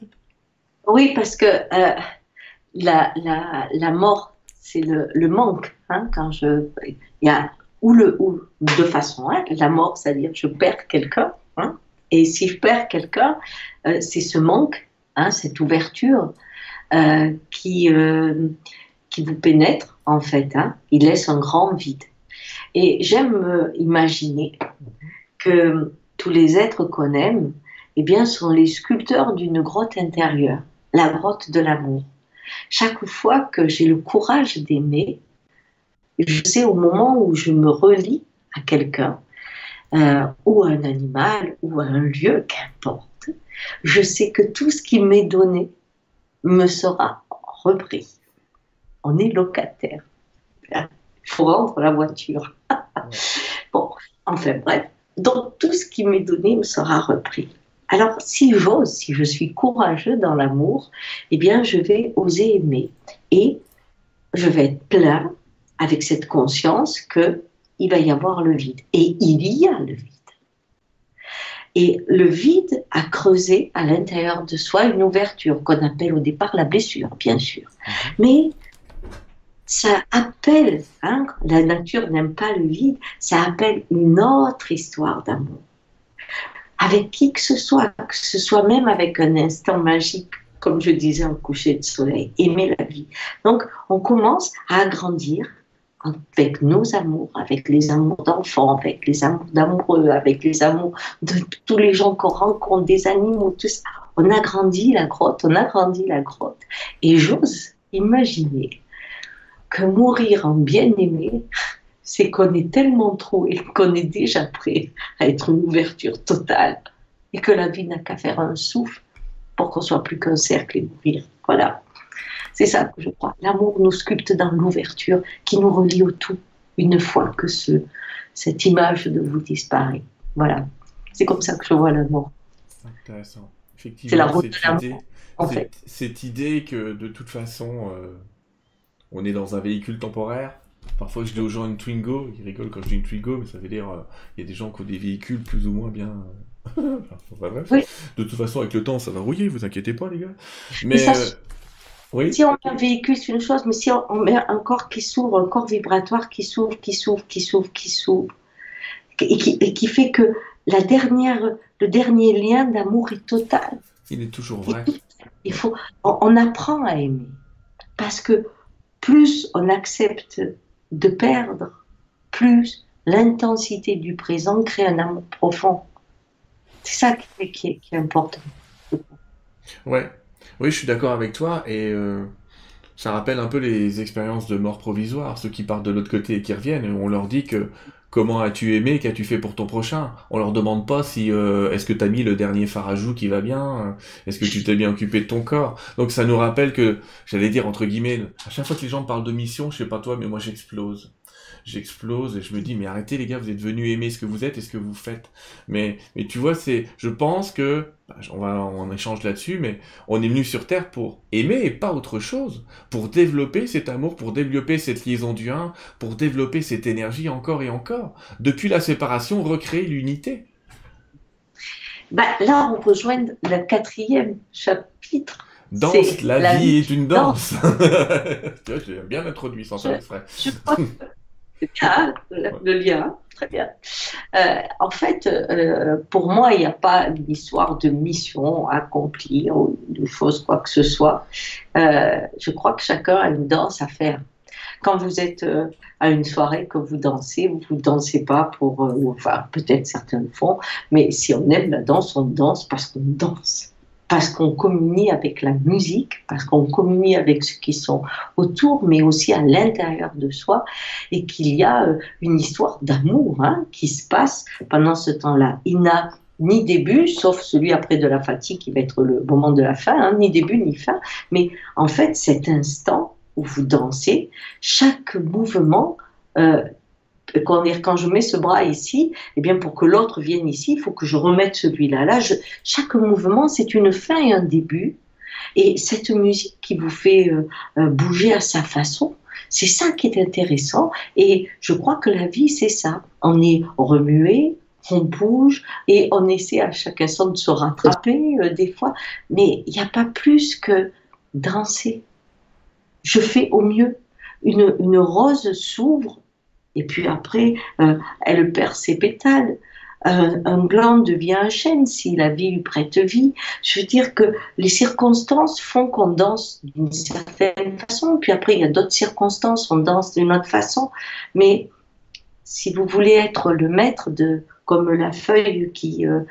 Oui, parce que euh, la, mort, c'est le, manque. Hein, quand je, y a ou le ou de façon, hein, la mort, c'est-à-dire je perds quelqu'un. Hein, et si je perds quelqu'un, euh, c'est ce manque, hein, cette ouverture euh, qui, qui vous pénètre en fait. Il laisse un grand vide. Et j'aime imaginer que tous les êtres qu'on aime, eh bien, sont les sculpteurs d'une grotte intérieure, la grotte de l'amour. Chaque fois que j'ai le courage d'aimer, je sais au moment où je me relie à quelqu'un, euh, ou à un animal, ou à un lieu, qu'importe, je sais que tout ce qui m'est donné me sera repris. On est locataire. Il faut rendre la voiture. bon, enfin bref. Donc tout ce qui m'est donné me sera repris. Alors, si j'ose, si je suis courageux dans l'amour, eh bien, je vais oser aimer. Et je vais être plein avec cette conscience que il va y avoir le vide. Et il y a le vide. Et le vide a creusé à l'intérieur de soi une ouverture qu'on appelle au départ la blessure, bien sûr. Mhm. Mais ça appelle, hein, la nature n'aime pas le vide, ça appelle une autre histoire d'amour. Avec qui que ce soit, que ce soit même avec un instant magique, comme je disais au coucher de soleil, aimer la vie. Donc, on commence à agrandir avec nos amours, avec les amours d'enfants, avec les amours d'amoureux, avec les amours de tous les gens qu'on rencontre, des animaux, tout ça. On agrandit la grotte, on agrandit la grotte. Et j'ose imaginer que mourir en bien-aimé, c'est qu'on est tellement trop et qu'on est déjà prêt à être une ouverture totale et que la vie n'a qu'à faire un souffle pour qu'on soit plus qu'un cercle et mourir. Voilà. C'est ça que je crois. L'amour nous sculpte dans l'ouverture qui nous relie au tout une fois que ce, cette image de vous disparaît. Voilà. C'est comme ça que je vois l'amour. Intéressant. Effectivement, c'est la route de l'amour. En fait. Cette idée que de toute façon, euh, on est dans un véhicule temporaire. Parfois, je dis aux gens une Twingo, ils rigolent quand je dis une Twingo, mais ça veut dire euh, il y a des gens qui ont des véhicules plus ou moins bien. Euh, de toute façon, avec le temps, ça va rouiller, vous inquiétez pas, les gars. Mais, si on met un véhicule, c'est une chose, mais si on, met un corps qui s'ouvre, un corps vibratoire qui s'ouvre, qui s'ouvre, qui s'ouvre, qui s'ouvre, et qui, fait que la dernière, le dernier lien d'amour est total. Il est toujours vrai. Il faut, on, apprend à aimer. Parce que plus on accepte de perdre, plus l'intensité du présent crée un amour profond. C'est ça qui est important. Ouais, oui, je suis d'accord avec toi et euh, ça rappelle un peu les expériences de mort provisoire, ceux qui partent de l'autre côté et qui reviennent. on leur dit que comment as-tu aimé, qu'as-tu fait pour ton prochain? On leur demande pas si euh, est-ce que tu as mis le dernier farajou qui va bien, est-ce que tu t'es bien occupé de ton corps? Donc ça nous rappelle que, j'allais dire entre guillemets, à chaque fois que les gens parlent de mission, je sais pas toi, mais moi j'explose j'explose et je me dis mais arrêtez les gars, vous êtes venus aimer ce que vous êtes et ce que vous faites. Mais mais tu vois, c'est je pense que bah, on va on échange là-dessus mais on est venu sur terre pour aimer et pas autre chose, pour développer cet amour, pour développer cette liaison du un, pour développer cette énergie encore et encore. Depuis la séparation, recréer l'unité. Bah, là, on rejoint le quatrième chapitre. Danse, la, vie est une danse. tu vois, j'ai bien introduit sans exprès. Je crois bien, le, lien, très bien. Euh, en fait, euh, pour moi, il n'y a pas d'histoire de mission accomplie ou de choses quoi que ce soit. Euh, je crois que chacun a une danse à faire. Quand vous êtes à une soirée, que vous dansez, vous ne dansez pas pour, enfin peut-être certains le font, mais si on aime la danse, on danse parce qu'on danse parce qu'on communie avec la musique, parce qu'on communie avec ceux qui sont autour, mais aussi à l'intérieur de soi, et qu'il y a euh, une histoire d'amour hein, qui se passe pendant ce temps-là. Il n'a ni début, sauf celui après de la fatigue qui va être le moment de la fin, hein, ni début ni fin, mais en fait cet instant où vous dansez, chaque mouvement euh, quand, je mets ce bras ici, eh bien pour que l'autre vienne ici, il faut que je remette celui-là. Là, chaque mouvement, c'est une fin et un début. Et cette musique qui vous fait euh, euh, bouger à sa façon, c'est ça qui est intéressant. Et je crois que la vie, c'est ça. On est remué, on bouge et on essaie à chaque instant de se rattraper euh, des fois. Mais il n'y a pas plus que danser. Je fais au mieux. Une, une rose s'ouvre et puis après, euh, elle perd ses pétales. un gland devient un chêne si la vie lui prête vie. Je veux dire que les circonstances font qu'on danse d'une certaine façon, puis après il y a d'autres circonstances, on danse d'une autre façon. Mais si vous voulez être le maître de, comme la feuille qui euh,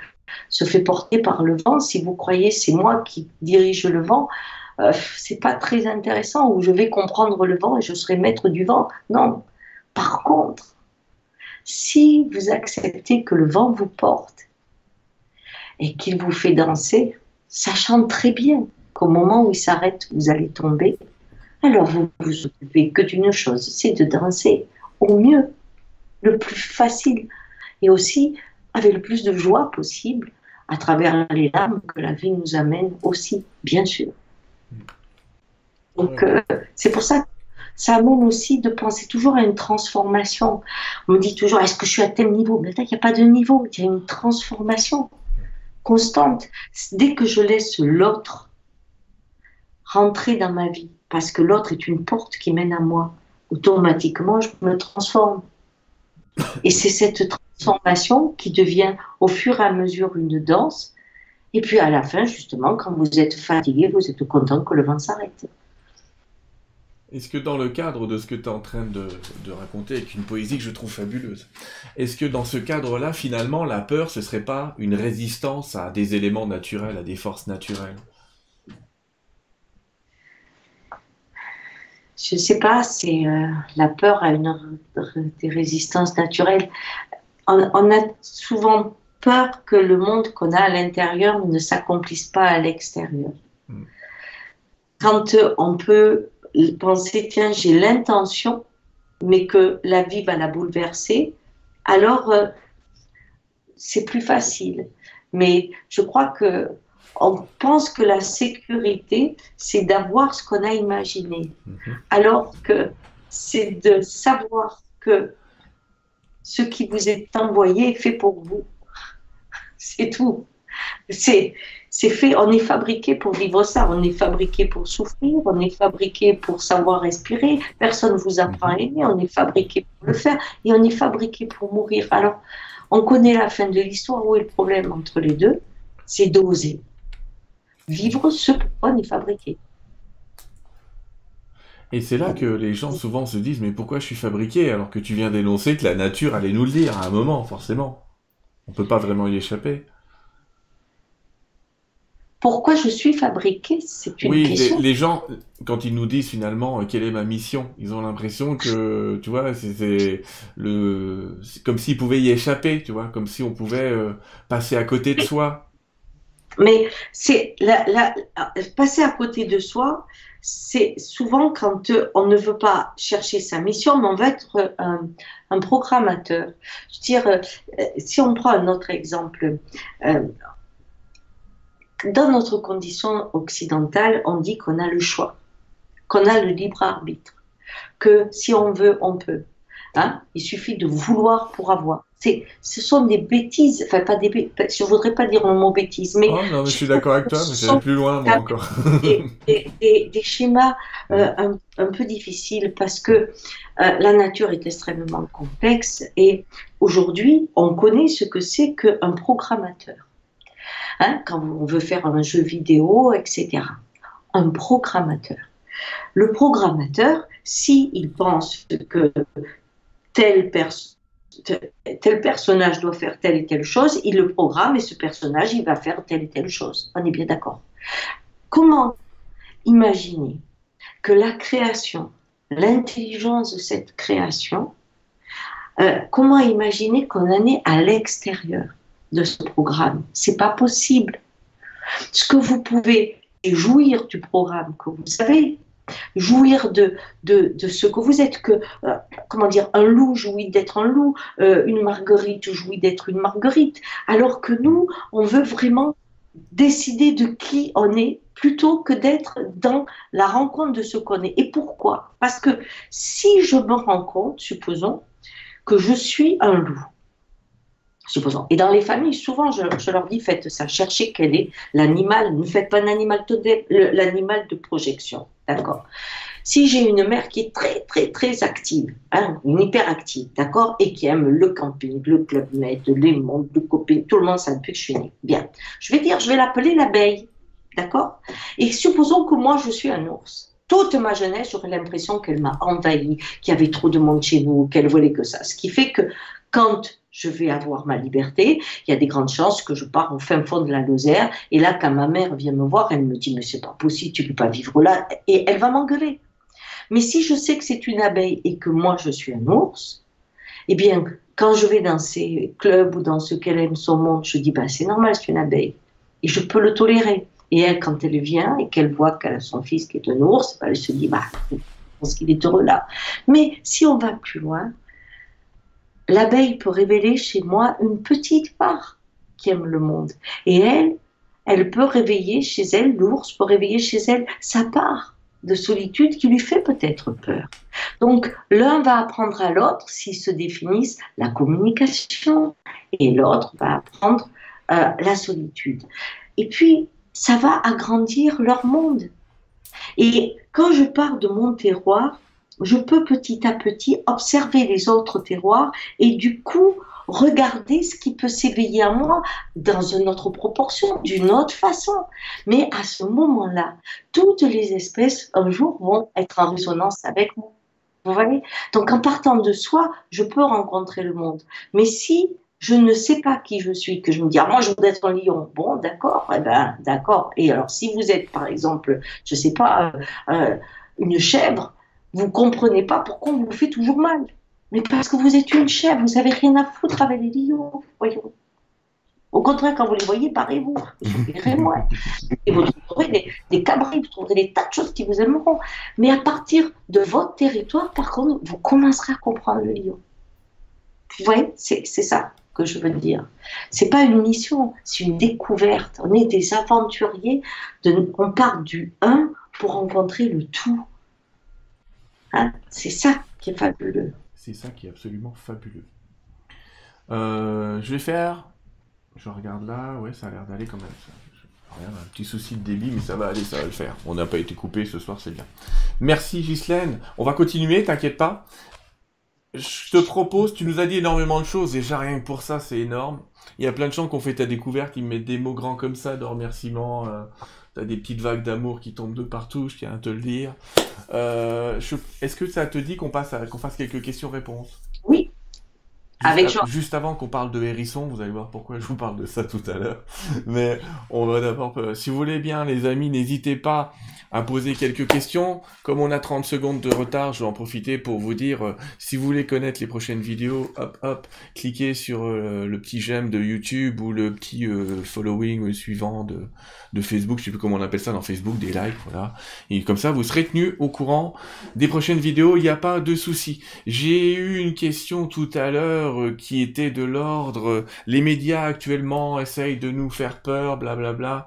se fait porter par le vent, si vous croyez c'est moi qui dirige le vent, euh, c'est pas très intéressant. Ou je vais comprendre le vent et je serai maître du vent. Non, par contre, si vous acceptez que le vent vous porte et qu'il vous fait danser, sachant très bien qu'au moment où il s'arrête, vous allez tomber, alors vous vous occupez que d'une chose, c'est de danser au mieux, le plus facile et aussi avec le plus de joie possible, à travers les larmes que la vie nous amène aussi, bien sûr. Donc, euh, c'est pour ça que ça amène aussi de penser toujours à une transformation. On me dit toujours, est-ce que je suis à tel niveau? Mais il n'y a pas de niveau, il y a une transformation constante. Dès que je laisse l'autre rentrer dans ma vie, parce que l'autre est une porte qui mène à moi, automatiquement, je me transforme. Et c'est cette transformation qui devient au fur et à mesure une danse. Et puis à la fin, justement, quand vous êtes fatigué, vous êtes content que le vent s'arrête. Est-ce que dans le cadre de ce que tu es en train de, raconter avec une poésie que je trouve fabuleuse, est-ce que dans ce cadre-là, finalement, la peur, ce serait pas une résistance à des éléments naturels, à des forces naturelles? Je ne sais pas, c'est euh, la peur à une des résistances naturelles. On, a souvent peur que le monde qu'on a à l'intérieur ne s'accomplisse pas à l'extérieur. Hmm. Quand on peut penser, tiens, j'ai l'intention, mais que la vie va la bouleverser, alors euh, c'est plus facile. Mais je crois que on pense que la sécurité, c'est d'avoir ce qu'on a imaginé, mhm. alors que c'est de savoir que ce qui vous est envoyé est fait pour vous. C'est tout. C'est c'est fait, on est fabriqué pour vivre ça, on est fabriqué pour souffrir, on est fabriqué pour savoir respirer, personne ne vous apprend à aimer, on est fabriqué pour le faire et on est fabriqué pour mourir. Alors, on connaît la fin de l'histoire, où est le problème entre les deux? C'est d'oser. Vivre ce pourquoi on est fabriqué. Et c'est là que les gens souvent se disent mais pourquoi je suis fabriqué alors que tu viens d'énoncer que la nature allait nous le dire à un moment forcément. On peut pas vraiment y échapper pourquoi je suis fabriqué C'est une oui, question. Les, les, gens, quand ils nous disent finalement euh, quelle est ma mission, ils ont l'impression que, tu vois, c'est le, comme s'ils pouvaient y échapper, tu vois, comme si on pouvait euh, passer à côté de soi. Mais c'est la, la, passer à côté de soi, c'est souvent quand euh, on ne veut pas chercher sa mission, mais on veut être un, un programmateur. Je veux dire, si on prend un autre exemple, dans notre condition occidentale, on dit qu'on a le choix, qu'on a le libre arbitre, que si on veut, on peut. Hein Il suffit de vouloir pour avoir. C'est, ce sont des bêtises, enfin pas des bêtises, je voudrais pas dire le mot bêtise, mais... Oh, non, mais je suis d'accord avec toi, mais c'est plus loin, moi encore. des, des, schémas euh, un, un, peu difficiles parce que euh, la nature est extrêmement complexe et aujourd'hui, on connaît ce que c'est qu'un programmateur. Hein, quand on veut faire un jeu vidéo, etc. Un programmateur. Le programmateur, s'il pense que tel, tel personnage doit faire telle et telle chose, il le programme et ce personnage, il va faire telle et telle chose. On est bien d'accord. Comment imaginer que la création, l'intelligence de cette création, euh, comment imaginer qu'on en est à l'extérieur? De ce programme. C'est pas possible. Ce que vous pouvez jouir du programme que vous avez, jouir de, de, de, ce que vous êtes, que, euh, comment dire, un loup jouit d'être un loup, euh, une marguerite jouit d'être une marguerite, alors que nous, on veut vraiment décider de qui on est plutôt que d'être dans la rencontre de ce qu'on est. Et pourquoi? Parce que si je me rends compte, supposons, que je suis un loup, supposons. Et dans les familles, souvent, je, leur dis, faites ça, cherchez quel est l'animal, ne faites pas l'animal de projection, d'accord Si j'ai une mère qui est très, très, très active, hein, une hyperactive, d'accord, et qui aime le camping, le club med, les mondes, le copine, tout le monde, ça depuis que je suis née. Bien. Je vais dire, je vais l'appeler l'abeille, d'accord Et supposons que moi, je suis un ours toute ma jeunesse, j'aurais l'impression qu'elle m'a envahi, qu'il y avait trop de monde chez nous, qu'elle voulait que ça. Ce qui fait que quand je vais avoir ma liberté, il y a des grandes chances que je pars au fin fond de la Lozère. Et là, quand ma mère vient me voir, elle me dit, mais c'est pas possible, tu peux pas vivre là. Et elle va m'engueuler. Mais si je sais que c'est une abeille et que moi, je suis un ours, eh bien, quand je vais dans ces clubs ou dans ce qu'elle aime son monde, je dis, bah, c'est normal, c'est une abeille. Et je peux le tolérer. Et elle, quand elle vient et qu'elle voit qu'elle a son fils qui est un ours, bah, elle se dit, bah, je pense qu'il est heureux là. Mais si on va plus loin, l'abeille peut révéler chez moi une petite part qui aime le monde. Et elle, elle peut réveiller chez elle, l'ours peut réveiller chez elle sa part de solitude qui lui fait peut-être peur. Donc l'un va apprendre à l'autre s'ils se définissent la communication et l'autre va apprendre euh, la solitude. Et puis ça va agrandir leur monde. Et quand je parle de mon terroir, je peux petit à petit observer les autres terroirs et du coup regarder ce qui peut s'éveiller à moi dans une autre proportion, d'une autre façon. Mais à ce moment-là, toutes les espèces un jour vont être en résonance avec moi. Vous voyez? Donc en partant de soi, je peux rencontrer le monde. Mais si je ne sais pas qui je suis, que je me dis, ah, moi je voudrais être un lion, bon, d'accord, eh ben, d'accord. Et alors si vous êtes, par exemple, je ne sais pas, euh, euh, une chèvre, vous comprenez pas pourquoi on vous fait toujours mal. Mais parce que vous êtes une chèvre, vous n'avez rien à foutre avec les lions, voyons. Au contraire, quand vous les voyez, parez-vous. moins. Et vous trouverez des, des cabris, vous trouverez des tas de choses qui vous aimeront. Mais à partir de votre territoire, par contre, vous commencerez à comprendre le lion. Vous voyez, c'est ça que je veux dire. C'est pas une mission, c'est une découverte. On est des aventuriers. On part du un pour rencontrer le tout. Hein c'est ça qui est fabuleux. C'est ça qui est absolument fabuleux. Euh, je vais faire. Je regarde là, ouais, ça a l'air d'aller quand même. Rien, un petit souci de débit, mais ça va aller, ça va le faire. On n'a pas été coupé ce soir, c'est bien. Merci Ghislaine. On va continuer, t'inquiète pas. Je te propose, tu nous as dit énormément de choses, déjà rien pour ça, c'est énorme. Il y a plein de gens qui ont fait ta découverte, me mettent des mots grands comme ça, de remerciements. Euh, T'as des petites vagues d'amour qui tombent de partout, je tiens à te le dire. Euh, est-ce que ça te dit qu'on passe qu'on fasse quelques questions-réponses? Juste avant qu'on parle de hérisson, vous allez voir pourquoi je vous parle de ça tout à l'heure. Mais on va d'abord, euh, si vous voulez bien, les amis, n'hésitez pas à poser quelques questions. Comme on a 30 secondes de retard, je vais en profiter pour vous dire, euh, si vous voulez connaître les prochaines vidéos, hop, hop, cliquez sur euh, le petit j'aime de YouTube ou le petit euh, following suivant de, de Facebook, je sais plus comment on appelle ça dans Facebook, des likes, voilà. Et comme ça, vous serez tenu au courant des prochaines vidéos, il n'y a pas de souci. J'ai eu une question tout à l'heure qui était de l'ordre, les médias actuellement essayent de nous faire peur, blablabla. Bla, bla.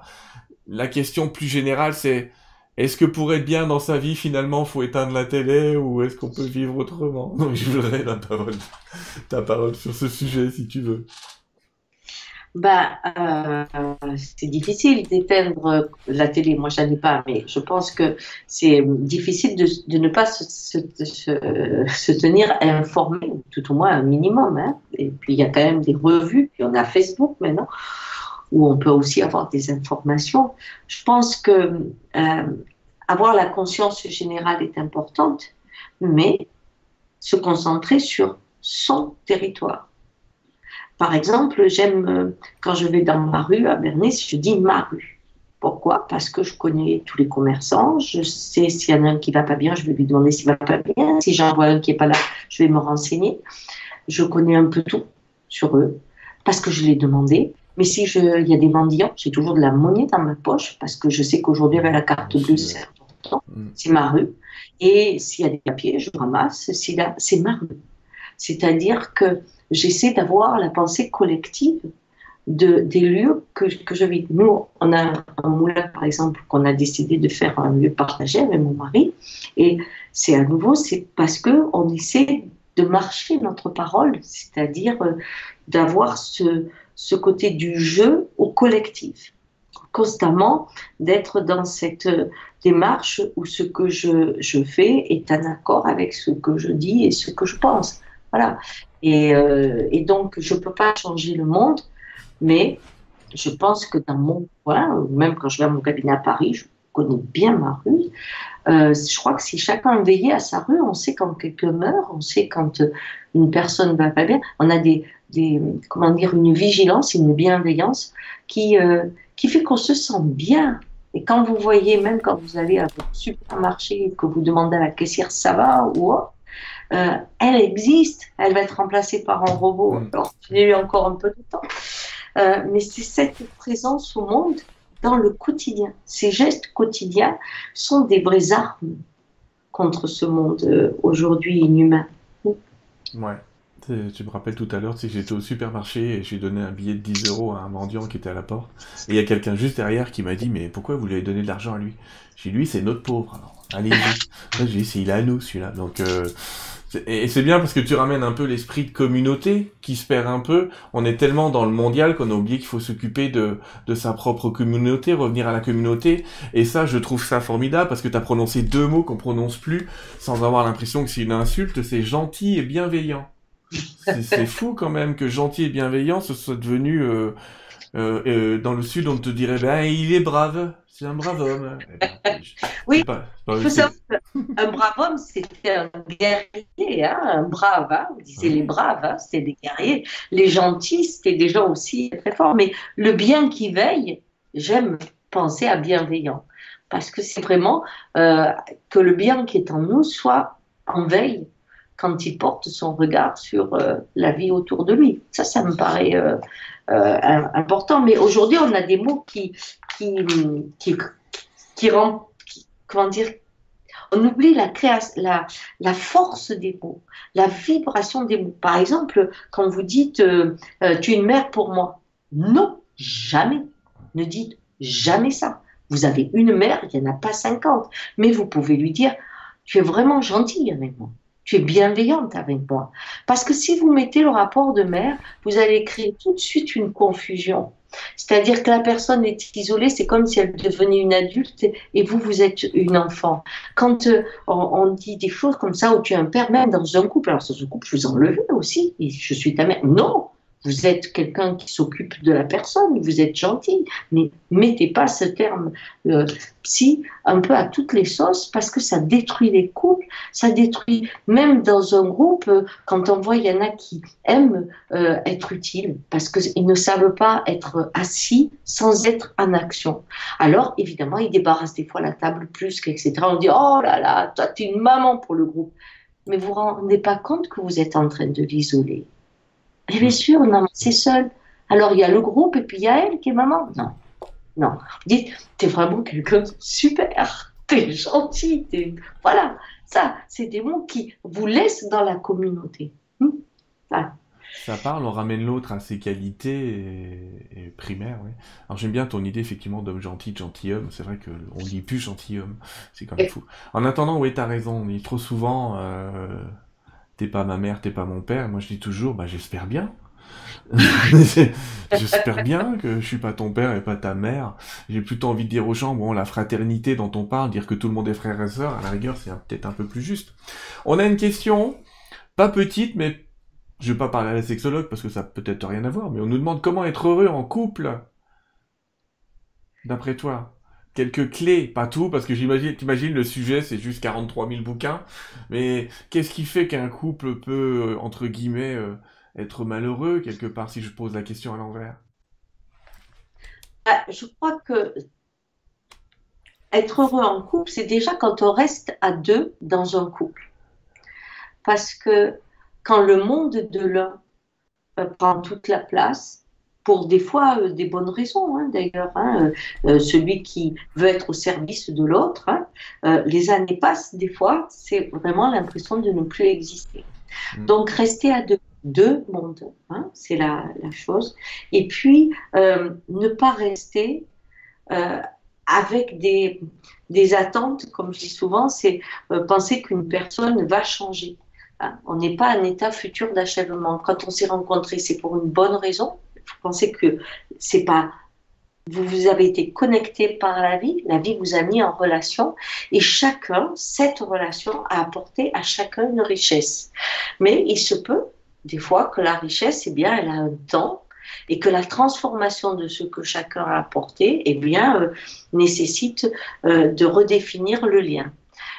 La question plus générale, c'est est-ce que pour être bien dans sa vie, finalement, faut éteindre la télé ou est-ce qu'on peut vivre autrement? Donc, je voudrais la parole, ta parole sur ce sujet, si tu veux. Bah, euh, c'est difficile d'éteindre la télé. Moi, je ai pas, mais je pense que c'est difficile de, ne pas se, se, tenir informé, tout au moins un minimum. Hein. Et puis, il y a quand même des revues, puis on a Facebook maintenant où on peut aussi avoir des informations. Je pense que euh, avoir la conscience générale est importante, mais se concentrer sur son territoire. Par exemple, j'aime, euh, quand je vais dans ma rue à Bernice, je dis ma rue. Pourquoi? Parce que je connais tous les commerçants, je sais s'il y en a un qui va pas bien, je vais lui demander s'il va pas bien. Si j'en vois un qui est pas là, je vais me renseigner. Je connais un peu tout sur eux parce que je l'ai demandé. Mais si il y a des mendiants, j'ai toujours de la monnaie dans ma poche parce que je sais qu'aujourd'hui, avec la carte bleue, c'est important. Mm. C'est ma rue. Et s'il y a des papiers, je ramasse. C'est ma rue. C'est-à-dire que j'essaie d'avoir la pensée collective de, des lieux que, que, je vis. Nous, on a un moulin, par exemple, qu'on a décidé de faire un lieu partagé avec mon mari. Et c'est à nouveau, c'est parce que on essaie de marcher notre parole, c'est-à-dire euh, d'avoir ce, côté du jeu au collectif. Constamment d'être dans cette démarche où ce que je, je, fais est en accord avec ce que je dis et ce que je pense. Voilà. Et, euh, et donc, je ne peux pas changer le monde, mais je pense que dans mon coin, même quand je vais à mon cabinet à Paris, je connais bien ma rue. Euh, je crois que si chacun veillait à sa rue, on sait quand quelqu'un meurt, on sait quand une personne va pas bien. On a des, comment dire, une vigilance, une bienveillance qui, euh, qui fait qu'on se sent bien. Et quand vous voyez, même quand vous allez à votre supermarché et que vous demandez à la caissière ça va ou euh, elle existe, elle va être remplacée par un robot. Mm. Alors, il y a eu encore un peu de temps. Euh, mais c'est cette présence au monde dans le quotidien. Ces gestes quotidiens sont des vraies armes contre ce monde aujourd'hui inhumain. Ouais, Tu me rappelles tout à l'heure, sais, j'étais au supermarché et j'ai donné un billet de 10 euros à un mendiant qui était à la porte. Et il y a quelqu'un juste derrière qui m'a dit, mais pourquoi vous lui avez donné de l'argent à lui? J'ai dit, lui, c'est notre pauvre. Alors, allez-y. J'ai dit, c'est il est à nous, celui-là. Donc, euh, et c'est bien parce que tu ramènes un peu l'esprit de communauté qui se perd un peu. On est tellement dans le mondial qu'on a oublié qu'il faut s'occuper de, de sa propre communauté, revenir à la communauté. Et ça, je trouve ça formidable parce que tu as prononcé deux mots qu'on prononce plus sans avoir l'impression que c'est une insulte. C'est gentil et bienveillant. C'est fou quand même que gentil et bienveillant ce soit devenu... Euh, euh, euh, dans le sud, on te dirait, ben, il est brave, c'est un brave homme. Eh ben, oui, faut savoir qu'un brave homme, c'était un guerrier, hein, un brave, hein, on disait les braves, hein, c'était des guerriers. Les gentils, c'était des gens aussi très forts. Mais le bien qui veille, j'aime penser à bienveillant. Parce que c'est vraiment euh, que le bien qui est en nous soit en veille quand il porte son regard sur euh, la vie autour de lui. Ça, ça me paraît euh, important. Mais aujourd'hui, on a des mots qui, qui, qui, qui rendent, comment dire, on oublie la, la, la, force des mots, la vibration des mots. Par exemple, quand vous dites tu es une mère pour moi, non, jamais. Ne dites jamais ça. Vous avez une mère, il n'y en a pas 50. Mais vous pouvez lui dire tu es vraiment gentille avec moi tu es bienveillante avec moi. Parce que si vous mettez le rapport de mère, vous allez créer tout de suite une confusion. C'est-à-dire que la personne est isolée, c'est comme si elle devenait une adulte et vous, vous êtes une enfant. Quand euh, on, dit des choses comme ça, où tu es un père, même dans un couple, alors dans un couple, je vous enlevez aussi, et je suis ta mère. Non, vous êtes quelqu'un qui s'occupe de la personne, vous êtes gentil, mais mettez pas ce terme euh, psy un peu à toutes les sauces parce que ça détruit les couples, ça détruit même dans un groupe, euh, quand on voit il y en a qui aiment euh, être utiles parce qu'ils ne savent pas être assis sans être en action. Alors évidemment, ils débarrassent des fois la table plus qu'etc. On dit oh là là, toi tu es une maman pour le groupe. Mais vous vous rendez pas compte que vous êtes en train de l'isoler. Et bien sûr, non, c'est seul. Alors il y a le groupe et puis il y a elle qui est maman. Non, non. Vous dites, t'es vraiment quelqu'un de super, t'es gentil, voilà. Ça, c'est des mots qui vous laissent dans la communauté. Hmm? Ça parle, on ramène l'autre à ses qualités et, primaires. Alors j'aime bien ton idée effectivement d'homme gentil, de gentilhomme. C'est vrai qu'on dit plus gentilhomme, c'est quand même fou. En attendant, oui, t'as raison. On dit trop souvent, euh, t'es pas ma mère, t'es pas mon père. Moi, je dis toujours, bah, j'espère bien. j'espère bien que je suis pas ton père et pas ta mère. J'ai plutôt envie de dire aux gens, bon, la fraternité dont on parle, dire que tout le monde est frère et sœur, à la rigueur, c'est peut-être un peu plus juste. On a une question, pas petite, mais je vais pas parler à la sexologue parce que ça peut-être rien à voir, mais on nous demande comment être heureux en couple. D'après toi quelques clés, pas tout, parce que j'imagine, t'imagines, le sujet, c'est juste 43 000 bouquins, mais qu'est-ce qui fait qu'un couple peut, euh, entre guillemets, euh, être malheureux, quelque part, si je pose la question à l'envers? Ah, Je crois que être heureux en couple, c'est déjà quand on reste à deux dans un couple. Parce que quand le monde de l'un euh, prend toute la place, pour des fois euh, des bonnes raisons hein, d'ailleurs. Hein, euh, euh, celui qui veut être au service de l'autre, hein, les années passent des fois, c'est vraiment l'impression de ne plus exister. Mm. Donc rester à deux, deux mondes, c'est la, la, chose. Et puis ne pas rester avec des, des attentes, comme je dis souvent, c'est penser qu'une personne va changer. On n'est pas en état futur d'achèvement. Quand on s'est rencontrés, c'est pour une bonne raison pensez que c'est pas vous, vous avez été connecté par la vie, la vie vous a mis en relation et chacun, cette relation a apporté à chacun une richesse. Mais il se peut des fois que la richesse, eh bien, elle a un temps et que la transformation de ce que chacun a apporté, eh bien, euh, nécessite euh, de redéfinir le lien.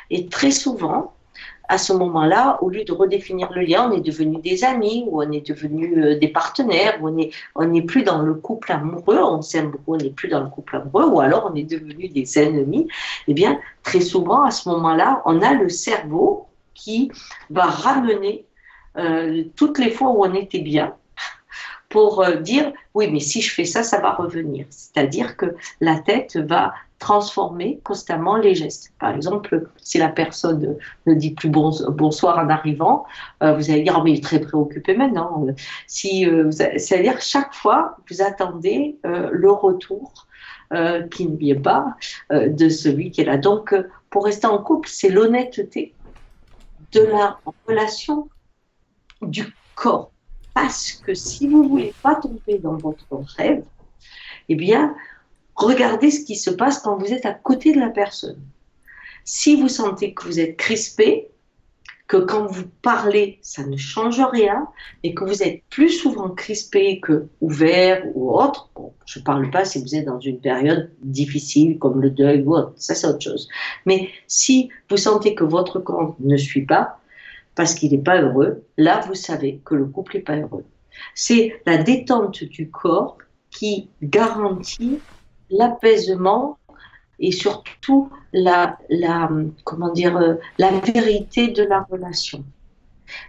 Et très souvent, à ce moment-là, au lieu de redéfinir le lien, on est devenu des amis, ou on est devenu euh, des partenaires, ou on n'est on plus dans le couple amoureux, on s'aime beaucoup, on n'est plus dans le couple amoureux, ou alors on est devenu des ennemis. Eh bien, très souvent, à ce moment-là, on a le cerveau qui va ramener euh, toutes les fois où on était bien, pour euh, dire oui, mais si je fais ça, ça va revenir. C'est-à-dire que la tête va transformer constamment les gestes. Par exemple, si la personne ne dit plus bonsoir en arrivant, euh, vous allez dire oh, mais il est très préoccupé maintenant. Si, euh, c'est-à-dire chaque fois vous attendez le retour qui ne vient pas de celui qui est là. Donc, pour rester en couple, c'est l'honnêteté de la relation du corps. Parce que si vous voulez pas tomber dans votre rêve, eh bien, regardez ce qui se passe quand vous êtes à côté de la personne. Si vous sentez que vous êtes crispé, que quand vous parlez, ça ne change rien, et que vous êtes plus souvent crispé que ouvert ou autre, je ne parle pas si vous êtes dans une période difficile comme le deuil ou autre, ça c'est autre chose. Mais si vous sentez que votre corps ne suit pas, parce qu'il n'est pas heureux, là, vous savez que le couple n'est pas heureux. C'est la détente du corps qui garantit l'apaisement et surtout la, la, comment dire, euh, la vérité de la relation.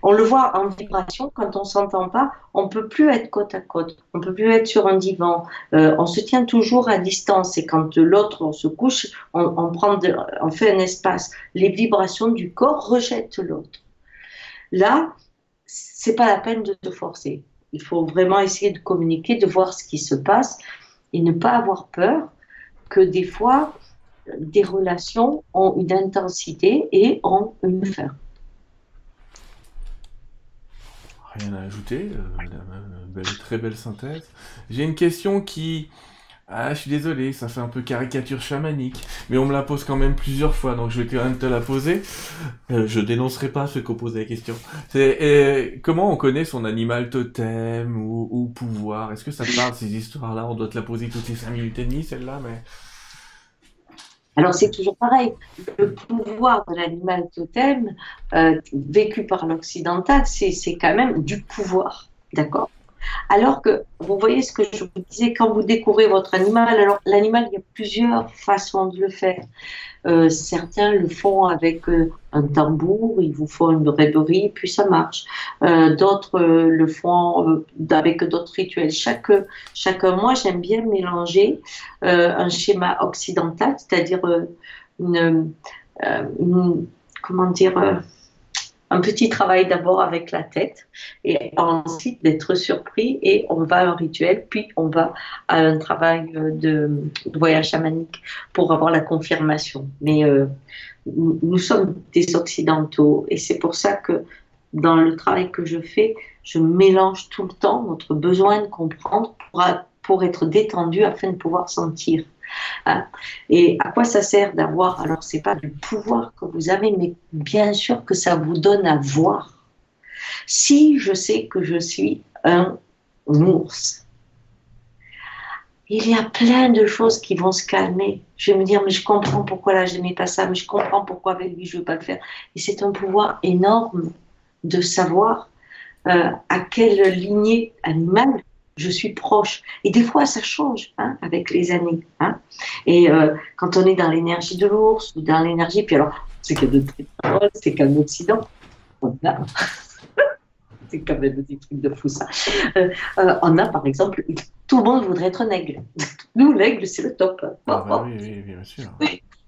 On le voit en vibration, quand on s'entend pas, on peut plus être côte à côte, on peut plus être sur un divan, euh, on se tient toujours à distance et quand l'autre se couche, on, on, prend on fait un espace. Les vibrations du corps rejettent l'autre. Là, c'est pas la peine de se forcer. Il faut vraiment essayer de communiquer, de voir ce qui se passe et ne pas avoir peur que des fois, des relations ont une intensité et ont une fin. Rien à ajouter, euh, très belle synthèse. J'ai une question qui ah, je suis désolé, ça fait un peu caricature chamanique, mais on me la pose quand même plusieurs fois, donc je vais quand même te la poser. Euh, je dénoncerai pas ceux qui ont posé la question. C'est comment on connaît son animal totem ou, pouvoir? Est-ce que ça parle ces histoires-là? On doit te la poser toutes les 5 minutes et demie, celle-là, mais. Alors c'est toujours pareil. Le pouvoir de l'animal totem, euh, vécu par l'occidental, c'est quand même du pouvoir, d'accord? Alors que, vous voyez ce que je vous disais, quand vous découvrez votre animal, alors l'animal, il y a plusieurs façons de le faire. Euh, certains le font avec euh, un tambour, ils vous font une rêverie, puis ça marche. Euh, d'autres le font avec d'autres rituels. Chaque, chaque moi, j'aime bien mélanger un schéma occidental, c'est-à-dire une, comment dire, un petit travail d'abord avec la tête et ensuite d'être surpris et on va un rituel, puis on va à un travail de, voyage chamanique pour avoir la confirmation. Mais euh, nous sommes des occidentaux et c'est pour ça que dans le travail que je fais, je mélange tout le temps notre besoin de comprendre pour, pour être détendu afin de pouvoir sentir. Hein. Et à quoi ça sert d'avoir Alors, c'est pas du pouvoir que vous avez, mais bien sûr que ça vous donne à voir. Si je sais que je suis un ours, il y a plein de choses qui vont se calmer. Je vais me dire, mais je comprends pourquoi là je n'aimais pas ça, mais je comprends pourquoi avec lui je ne veux pas le faire. Et c'est un pouvoir énorme de savoir euh, à quelle lignée animale je suis proche. Et des fois, ça change hein, avec les années. Hein. Et euh, quand on est dans l'énergie de l'ours ou dans l'énergie, puis alors, c'est qu'il y a c'est qu'un Occident, on a. c'est quand même des trucs de fou ça. Euh, euh, on a par exemple, tout le monde voudrait être un aigle. Nous, l'aigle, c'est le top. Ah bah oui, oui, bien sûr.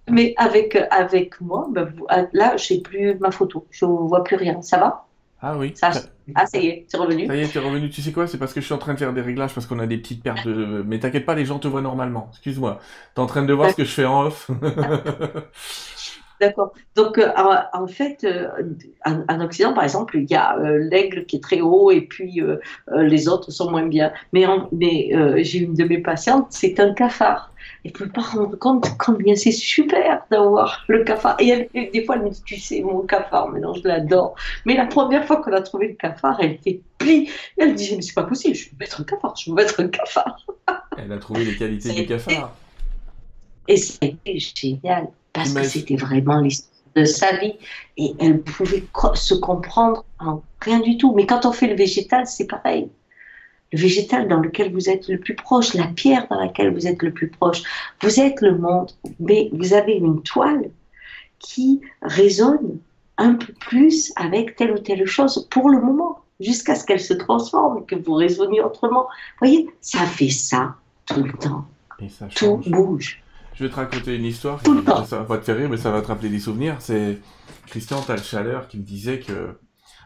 Mais avec, avec moi, ben, là, je n'ai plus ma photo. Je ne vois plus rien. Ça va? Ah oui. Ça, ah, ça y est, c'est revenu. Ça y est, tu es revenu. Tu sais quoi C'est parce que je suis en train de faire des réglages parce qu'on a des petites pertes de. Mais t'inquiète pas, les gens te voient normalement. Excuse-moi. T'es en train de voir ce que je fais en off. D'accord. Donc, euh, en fait, euh, en, Occident, par exemple, il y a euh, l'aigle qui est très haut et puis les autres sont moins bien. Mais, mais j'ai une de mes patientes, c'est un cafard. Et ne peut pas rendre compte combien c'est super d'avoir le cafard. Et, des fois, elle me dit, tu sais, mon cafard, maintenant je l'adore. Mais la première fois qu'on a trouvé le cafard, elle était plie. elle disait, mais c'est pas possible, je veux mettre un cafard, je veux mettre un cafard. elle a trouvé les qualités du cafard. Et c'était génial, parce que c'était vraiment l'histoire de sa vie. Et elle pouvait se comprendre en rien du tout. Mais quand on fait le végétal, c'est pareil le végétal dans lequel vous êtes le plus proche, la pierre dans laquelle vous êtes le plus proche. Vous êtes le monde, mais vous avez une toile qui résonne un peu plus avec telle ou telle chose pour le moment. jusqu'à ce qu'elle se transforme, que vous raisonniez autrement. Vous voyez, ça fait ça tout le temps. tout bouge. Je vais te raconter une histoire. Ça va te faire rire, mais ça va te rappeler des souvenirs. C'est Christian Talchaleur qui me disait que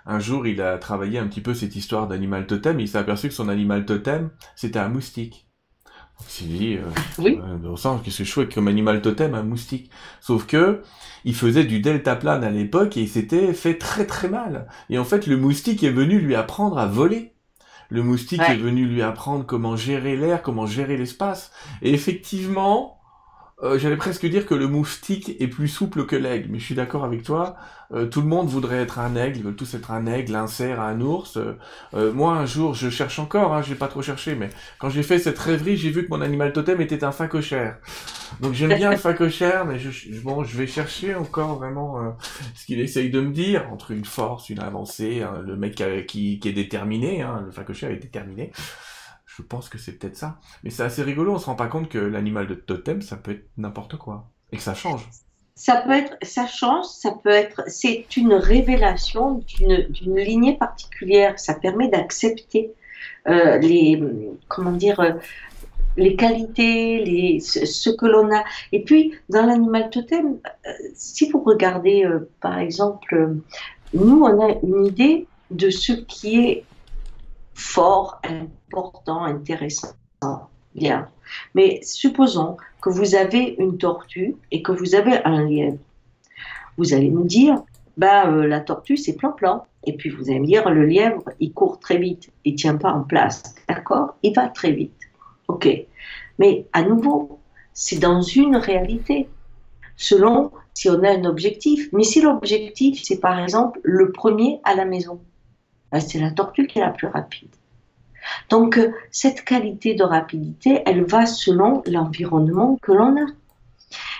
un jour, il a travaillé un petit peu cette histoire d'animal totem. il s'est aperçu que son animal totem, c'était un moustique. Donc, il s'est dit, euh, oui. euh, sens que c'est chouette comme animal totem, un moustique? Sauf que, il faisait du deltaplane à l'époque et il s'était fait très très mal. Et en fait, le moustique est venu lui apprendre à voler. Le moustique est venu lui apprendre comment gérer l'air, comment gérer l'espace. Et effectivement, euh, j'allais presque dire que le moustique est plus souple que l'aigle, mais je suis d'accord avec toi. Euh, tout le monde voudrait être un aigle, ils veulent tous être un aigle, un cerf, un ours. Euh, moi, un jour, je cherche encore, hein, j'ai pas trop cherché, mais quand j'ai fait cette rêverie, j'ai vu que mon animal totem était un facochère. Donc j'aime bien le facochère, mais je, vais chercher encore vraiment ce qu'il essaye de me dire entre une force, une avancée, hein, le mec qui, qui, est déterminé, hein, le facochère est déterminé. Je pense que c'est peut-être ça. Mais c'est assez rigolo, on se rend pas compte que l'animal de totem, ça peut être n'importe quoi. Et que ça change. Ça peut être, ça change, ça peut être, c'est une révélation d'une lignée particulière. Ça permet d'accepter euh, les, comment dire, euh, les qualités, les, ce, que l'on a. Et puis, dans l'animal totem, euh, si vous regardez, par exemple, nous, on a une idée de ce qui est fort, important, intéressant. Bien. Mais supposons que vous avez une tortue et que vous avez un lièvre. Vous allez me dire, bah, euh, la tortue, c'est plan-plan. Et puis vous allez me dire, le lièvre, il court très vite, il tient pas en place. D'accord? Il va très vite. OK. Mais à nouveau, c'est dans une réalité, selon si on a un objectif. Mais si l'objectif, c'est par exemple le premier à la maison, bah, c'est la tortue qui est la plus rapide. Donc, euh, cette qualité de rapidité, elle va selon l'environnement que l'on a.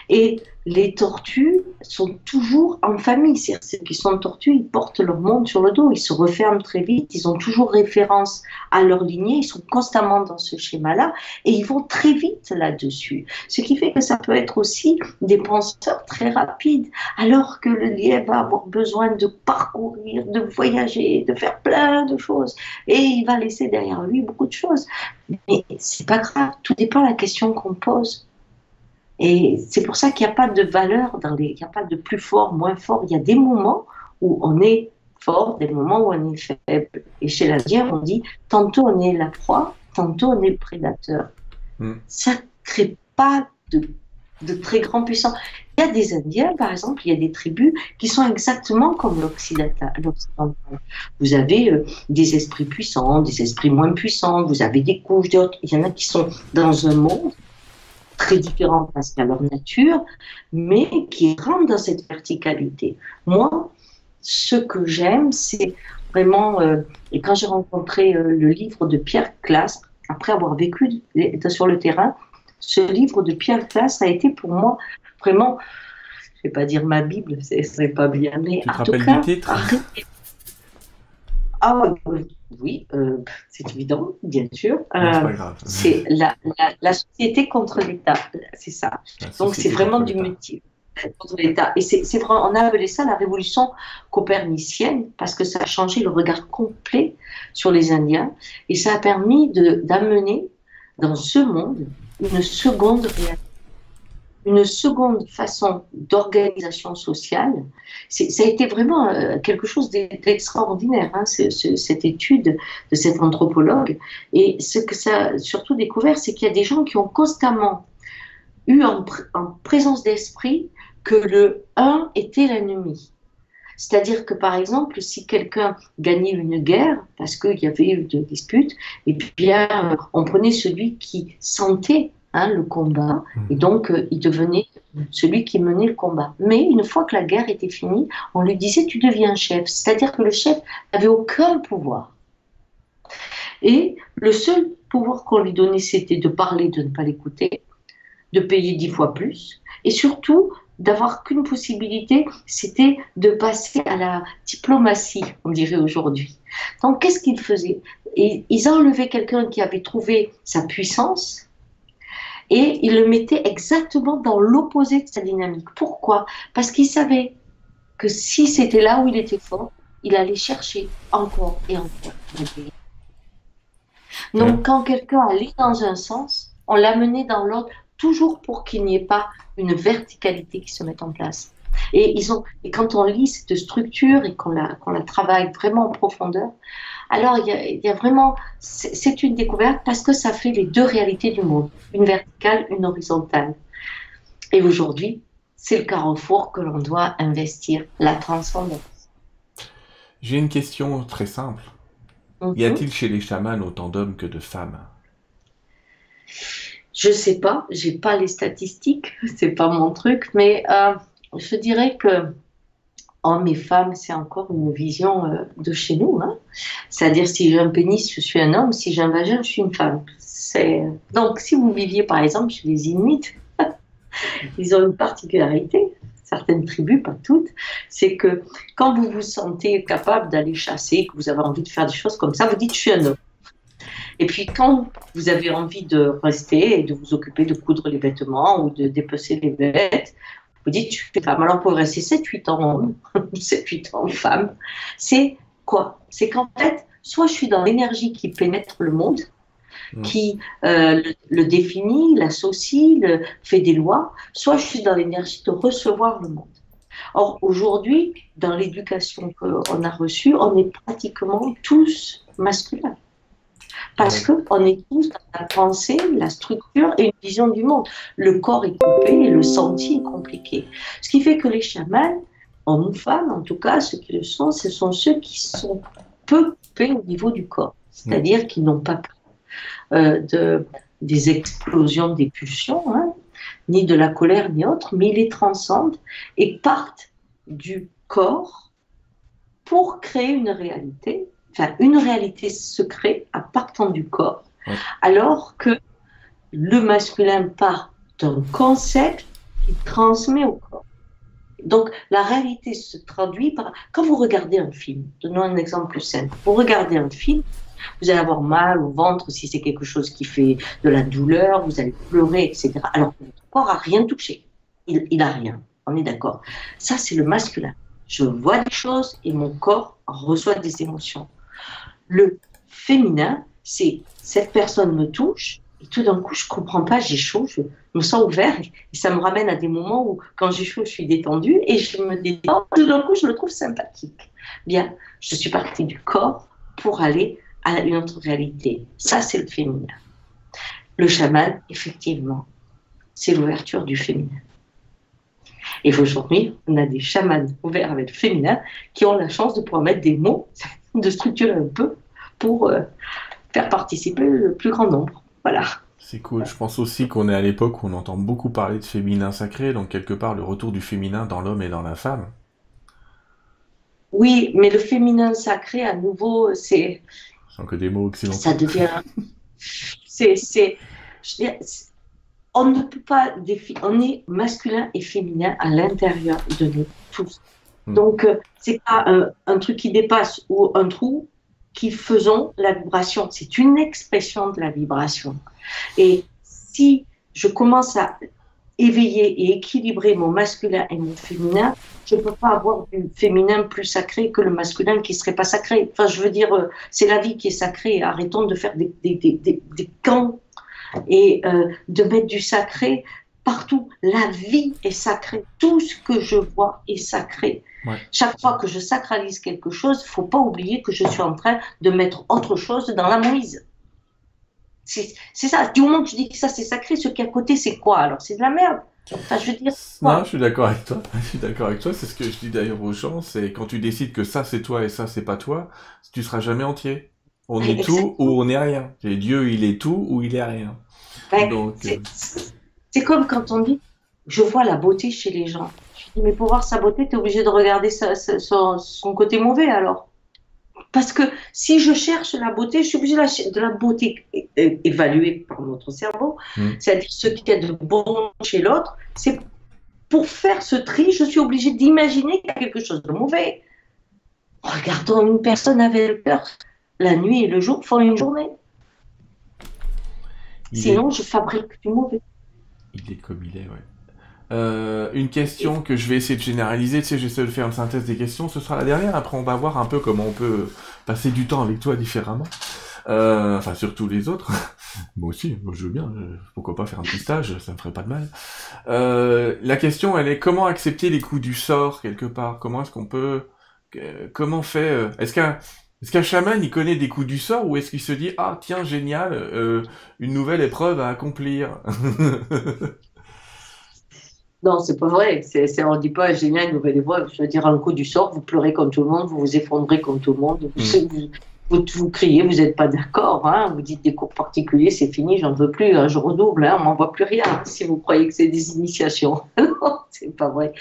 Et les tortues sont toujours en famille. cest ceux qui sont tortues, ils portent leur monde sur le dos, ils se referment très vite, ils ont toujours référence à leur lignée, ils sont constamment dans ce schéma-là et ils vont très vite là-dessus. Ce qui fait que ça peut être aussi des penseurs très rapides, alors que le lièvre va avoir besoin de parcourir, de voyager, de faire plein de choses et il va laisser derrière lui beaucoup de choses. Mais c'est pas grave, tout dépend de la question qu'on pose. Et c'est pour ça qu'il n'y a pas de valeur, dans les, il n'y a pas de plus fort, moins fort. Il y a des moments où on est fort, des moments où on est faible. Et chez l'Indien, on dit tantôt on est la proie, tantôt on est le prédateur. Hmm. Ça ne crée pas de, de très grands puissants. Il y a des Indiens, par exemple, il y a des tribus qui sont exactement comme l'Occidental. Vous avez euh, des esprits puissants, des esprits moins puissants, vous avez des couches d'autres. Il y en a qui sont dans un monde très différentes parce qu'à leur nature, mais qui rentrent dans cette verticalité. Moi, ce que j'aime, c'est vraiment, euh, et quand j'ai rencontré euh, le livre de Pierre Classe, après avoir vécu sur le terrain, ce livre de Pierre Classe a été pour moi vraiment, je ne vais pas dire ma Bible, ce serait pas bien, mais en tout cas, ah oui, euh, c'est évident, bien sûr. c'est euh, la, société contre l'État, c'est ça. Donc c'est vraiment du multi contre l'État. Et c'est vrai, on a appelé ça la révolution copernicienne parce que ça a changé le regard complet sur les Indiens et ça a permis d'amener dans ce monde une seconde réalité une seconde façon d'organisation sociale. Ça a été vraiment euh, quelque chose d'extraordinaire, hein, cette étude de cet anthropologue. Et ce que ça a surtout découvert, c'est qu'il y a des gens qui ont constamment eu en, présence d'esprit que le un était l'ennemi. C'est-à-dire que, par exemple, si quelqu'un gagnait une guerre, parce qu'il y avait eu des disputes, et bien, on prenait celui qui sentait Hein, le combat, mhm. et donc euh, il devenait celui qui menait le combat. Mais une fois que la guerre était finie, on lui disait tu deviens chef, c'est-à-dire que le chef n'avait aucun pouvoir. Et le seul pouvoir qu'on lui donnait, c'était de parler, de ne pas l'écouter, de payer dix fois plus, et surtout d'avoir qu'une possibilité, c'était de passer à la diplomatie, on dirait aujourd'hui. Donc qu'est-ce qu'ils faisaient Ils enlevaient quelqu'un qui avait trouvé sa puissance, et il le mettait exactement dans l'opposé de sa dynamique. Pourquoi? Parce qu'il savait que si c'était là où il était fort, il allait chercher encore et encore. Donc, quand quelqu'un allait dans un sens, on l'amenait dans l'autre, toujours pour qu'il n'y ait pas une verticalité qui se mette en place. Et, ils ont, et quand on lit cette structure et qu'on la, qu'on la travaille vraiment en profondeur, alors il y a, il y a vraiment, c'est une découverte parce que ça fait les deux réalités du monde, une verticale, une horizontale. Et aujourd'hui, c'est le carrefour que l'on doit investir, la transcendance. J'ai une question très simple. Mhm. Y a-t-il chez les chamans autant d'hommes que de femmes? Je sais pas, j'ai pas les statistiques, c'est pas mon truc, mais euh, je dirais que hommes et femmes, c'est encore une vision euh, de chez nous. Hein. C'est-à-dire, si j'ai un pénis, je suis un homme, si j'ai un vagin, je suis une femme. Donc, si vous viviez par exemple chez les Inuits, ils ont une particularité, certaines tribus, pas toutes, c'est que quand vous vous sentez capable d'aller chasser, que vous avez envie de faire des choses comme ça, vous dites je suis un homme. Et puis quand vous avez envie de rester et de vous occuper de coudre les vêtements ou de dépecer les bêtes, vous dites je suis femme. Alors pouvez rester 7-8 ans homme, 7-8 ans femme. C'est quoi? C'est qu'en fait, soit je suis dans l'énergie qui pénètre le monde, Mm. qui euh, le, le définit, l'associe, le, fait des lois, soit je suis dans l'énergie de recevoir le monde. Or, aujourd'hui, dans l'éducation qu'on a reçue, on est pratiquement tous masculins. Parce qu'on est tous dans la pensée, la structure et une vision du monde. Le corps est coupé et le senti est compliqué. Ce qui fait que les chamans, hommes ou femmes, en tout cas, ceux qui le sont, ce sont ceux qui sont peu coupés au niveau du corps. C'est-à-dire qu'ils n'ont pas peur euh, de, des explosions, des pulsions, hein, ni de la colère, ni autre, mais ils les transcendent et partent du corps pour créer une réalité. Enfin, une réalité se crée à partant du corps, Ouais. alors que le masculin part d'un concept qui transmet au corps. Donc, la réalité se traduit par. Quand vous regardez un film, donnons un exemple plus simple. Vous regardez un film, vous allez avoir mal au ventre si c'est quelque chose qui fait de la douleur, vous allez pleurer, etc. Alors votre corps a rien touché. Il, il a rien. On est d'accord. Ça, c'est le masculin. Je vois des choses et mon corps reçoit des émotions. Le féminin, c'est cette personne me touche tout d'un coup, je comprends pas, j'ai chaud, je me sens ouvert et ça me ramène à des moments où, quand j'ai chaud, je suis détendue et je me détends. Tout d'un coup, je le trouve sympathique. Bien, je suis partie du corps pour aller à une autre réalité. Ça, c'est le féminin. Le chaman, effectivement, c'est l'ouverture du féminin. Et aujourd'hui, on a des chamans ouverts avec le féminin qui ont la chance de pouvoir mettre des mots, de structurer un peu pour euh, faire participer le plus grand nombre. Voilà. C'est cool. Je pense aussi qu'on est à l'époque où on entend beaucoup parler de féminin sacré, donc quelque part le retour du féminin dans l'homme et dans la femme. Oui, mais le féminin sacré, à nouveau, c'est Sans que des mots occidentaux. ça devient. C'est, c'est, je veux dire, c'est- on ne peut pas définir. On est masculin et féminin à l'intérieur de nous tous. Mm. Donc, euh, c'est pas un, un truc qui dépasse ou un trou qui faisons la vibration. C'est une expression de la vibration. Et si je commence à éveiller et équilibrer mon masculin et mon féminin, je ne peux pas avoir du féminin plus sacré que le masculin qui ne serait pas sacré. Enfin, je veux dire, euh, c'est la vie qui est sacrée. Arrêtons de faire des, des, des, des, camps et euh, de mettre du sacré partout. La vie est sacrée. Tout ce que je vois est sacré. Ouais. Chaque fois que je sacralise quelque chose, il ne faut pas oublier que je suis en train de mettre autre chose dans la Moïse. C'est ça. Du moment que je dis que ça c'est sacré, ce qui est à côté c'est quoi Alors? C'est de la merde. Enfin, je veux dire, Non, je suis d'accord avec toi. Je suis d'accord avec toi. C'est ce que je dis d'ailleurs aux gens. C'est quand tu décides que ça c'est toi et ça c'est pas toi, tu seras jamais entier. On est tout ou on est rien. Et Dieu, il est tout ou il est rien. Ouais, euh, c'est comme quand on dit je vois la beauté chez les gens. Mais pour voir sa beauté, tu es obligé de regarder sa- sa- son, son côté mauvais alors. Parce que si je cherche la beauté, je suis obligée de la, ch- de la beauté évaluée par notre cerveau, Mm. c'est-à-dire ce qui est de bon chez l'autre. C'est pour faire ce tri, je suis obligée d'imaginer qu'il y a quelque chose de mauvais. Regardons une personne avec le cœur. La nuit et le jour font une journée. il, Sinon, je fabrique du mauvais. il est comme il est, ouais. Euh, une question que je vais essayer de généraliser, tu sais, j'essaie de faire une synthèse des questions, ce sera la dernière, après on va voir un peu comment on peut passer du temps avec toi différemment. Euh, enfin, surtout les autres. moi aussi, moi je veux bien, pourquoi pas faire un petit stage, ça me ferait pas de mal. Euh, la question, elle est comment accepter les coups du sort, quelque part? Comment est-ce qu'on peut... Comment fait... Euh, est-ce qu'un... Est-ce qu'un chaman, il connaît des coups du sort ou est-ce qu'il se dit ah tiens génial euh, une nouvelle épreuve à accomplir Non, c'est pas vrai. C'est, on ne dit pas génial, une nouvelle épreuve. Je veux dire, un coup du sort, vous pleurez comme tout le monde, vous vous effondrez comme tout le monde, vous, mm. vous, criez, vous n'êtes pas d'accord, hein, vous dites des cours particuliers, c'est fini, j'en veux plus, hein, je redouble, hein, on m'envoie plus rien si vous croyez que c'est des initiations. non, c'est pas vrai.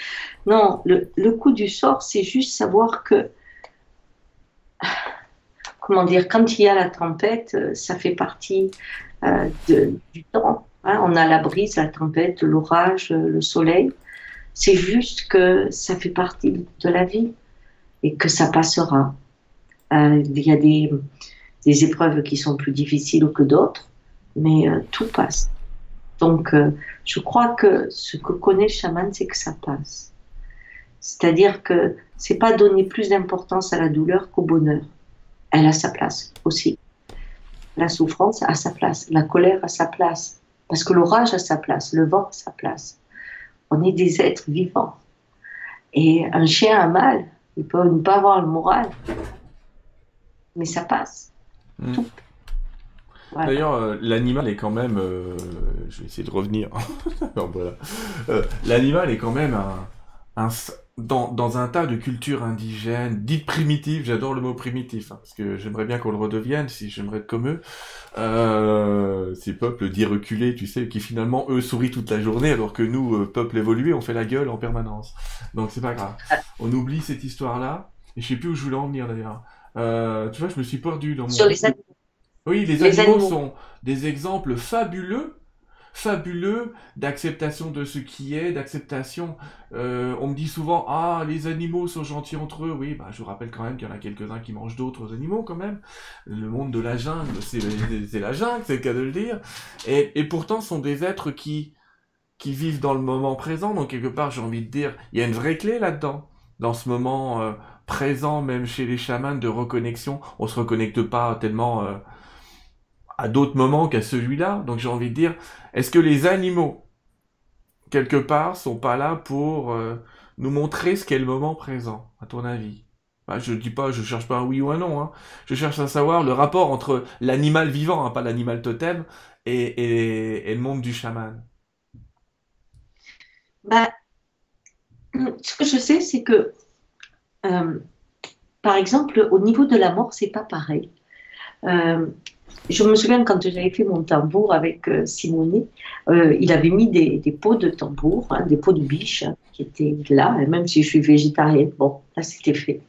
Non, le, le coup du sort, c'est juste savoir que comment dire, quand il y a la tempête, euh, ça fait partie euh, du temps. Hein, on a la brise, la tempête, l'orage, le soleil. C'est juste que ça fait partie de la vie et que ça passera. Euh, il y a des, épreuves qui sont plus difficiles que d'autres, mais euh, tout passe. Donc, euh, je crois que ce que connaît le chaman, c'est que ça passe. C'est-à-dire que c'est pas donner plus d'importance à la douleur qu'au bonheur. Elle a sa place aussi. La souffrance a sa place, la colère a sa place, parce que l'orage a sa place, le vent a sa place. On est des êtres vivants. Et un chien a mal, il peut ne pas avoir le moral, mais ça passe. Hmm. D'ailleurs, euh, l'animal est quand même. Euh, je vais essayer de revenir. Euh, l'animal est quand même un, dans, dans, un tas de cultures indigènes, dites primitives, j'adore le mot primitif, hein, parce que j'aimerais bien qu'on le redevienne, si j'aimerais être comme eux, euh, ces peuples dits reculés, tu sais, qui finalement, eux, sourient toute la journée, alors que nous, euh, peuples évolués, on fait la gueule en permanence. Donc c'est pas grave. On oublie cette histoire-là, et je sais plus où je voulais en venir d'ailleurs. Euh, tu vois, je me suis perdu dans mon... Sur les animaux. Oui, les, les animaux sont des exemples fabuleux fabuleux d'acceptation de ce qui est, d'acceptation. Euh, on me dit souvent ah les animaux sont gentils entre eux. Oui, bah je vous rappelle quand même qu'il y en a quelques-uns qui mangent d'autres animaux quand même. Le monde de la jungle, c'est la jungle, c'est le cas de le dire. Et, et pourtant sont des êtres qui qui vivent dans le moment présent. Donc quelque part j'ai envie de dire il y a une vraie clé là-dedans. Dans ce moment euh, présent, même chez les chamans de reconnexion, on se reconnecte pas tellement. Euh, à d'autres moments qu'à celui-là. Donc j'ai envie de dire, est-ce que les animaux, quelque part, sont pas là pour euh, nous montrer ce qu'est le moment présent, à ton avis? Bah, Je dis pas, je cherche pas un oui ou un non. Hein. Je cherche à savoir le rapport entre l'animal vivant, hein, pas l'animal totem, et, le monde du chaman. Bah, ce que je sais, c'est que, euh, par exemple, au niveau de la mort, c'est pas pareil. Euh, je me souviens quand j'avais fait mon tambour avec euh, Simonet, euh, il avait mis des, pots de tambour, hein, des pots de biche hein, qui étaient là, et même si je suis végétarienne, bon, là c'était fait.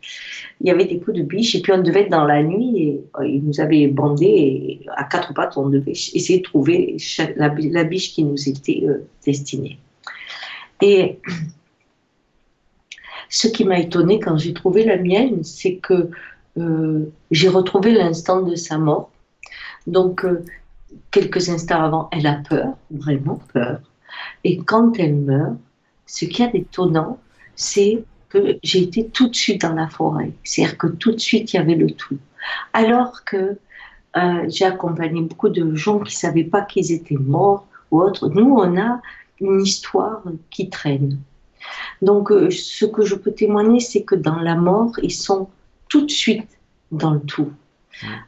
Il y avait des pots de biche, et puis on devait être dans la nuit, et euh, il nous avait bandé, et à quatre pattes, on devait essayer de trouver la, biche qui nous était euh, destinée. Et ce qui m'a étonné quand j'ai trouvé la mienne, c'est que j'ai retrouvé l'instant de sa mort donc, euh, quelques instants avant, elle a peur, vraiment peur. Et quand elle meurt, ce qui est étonnant, c'est que j'ai été tout de suite dans la forêt. C'est-à-dire que tout de suite, il y avait le tout. Alors que euh, j'ai accompagné beaucoup de gens qui ne savaient pas qu'ils étaient morts ou autres. Nous, on a une histoire qui traîne. Donc, euh, ce que je peux témoigner, c'est que dans la mort, ils sont tout de suite dans le tout.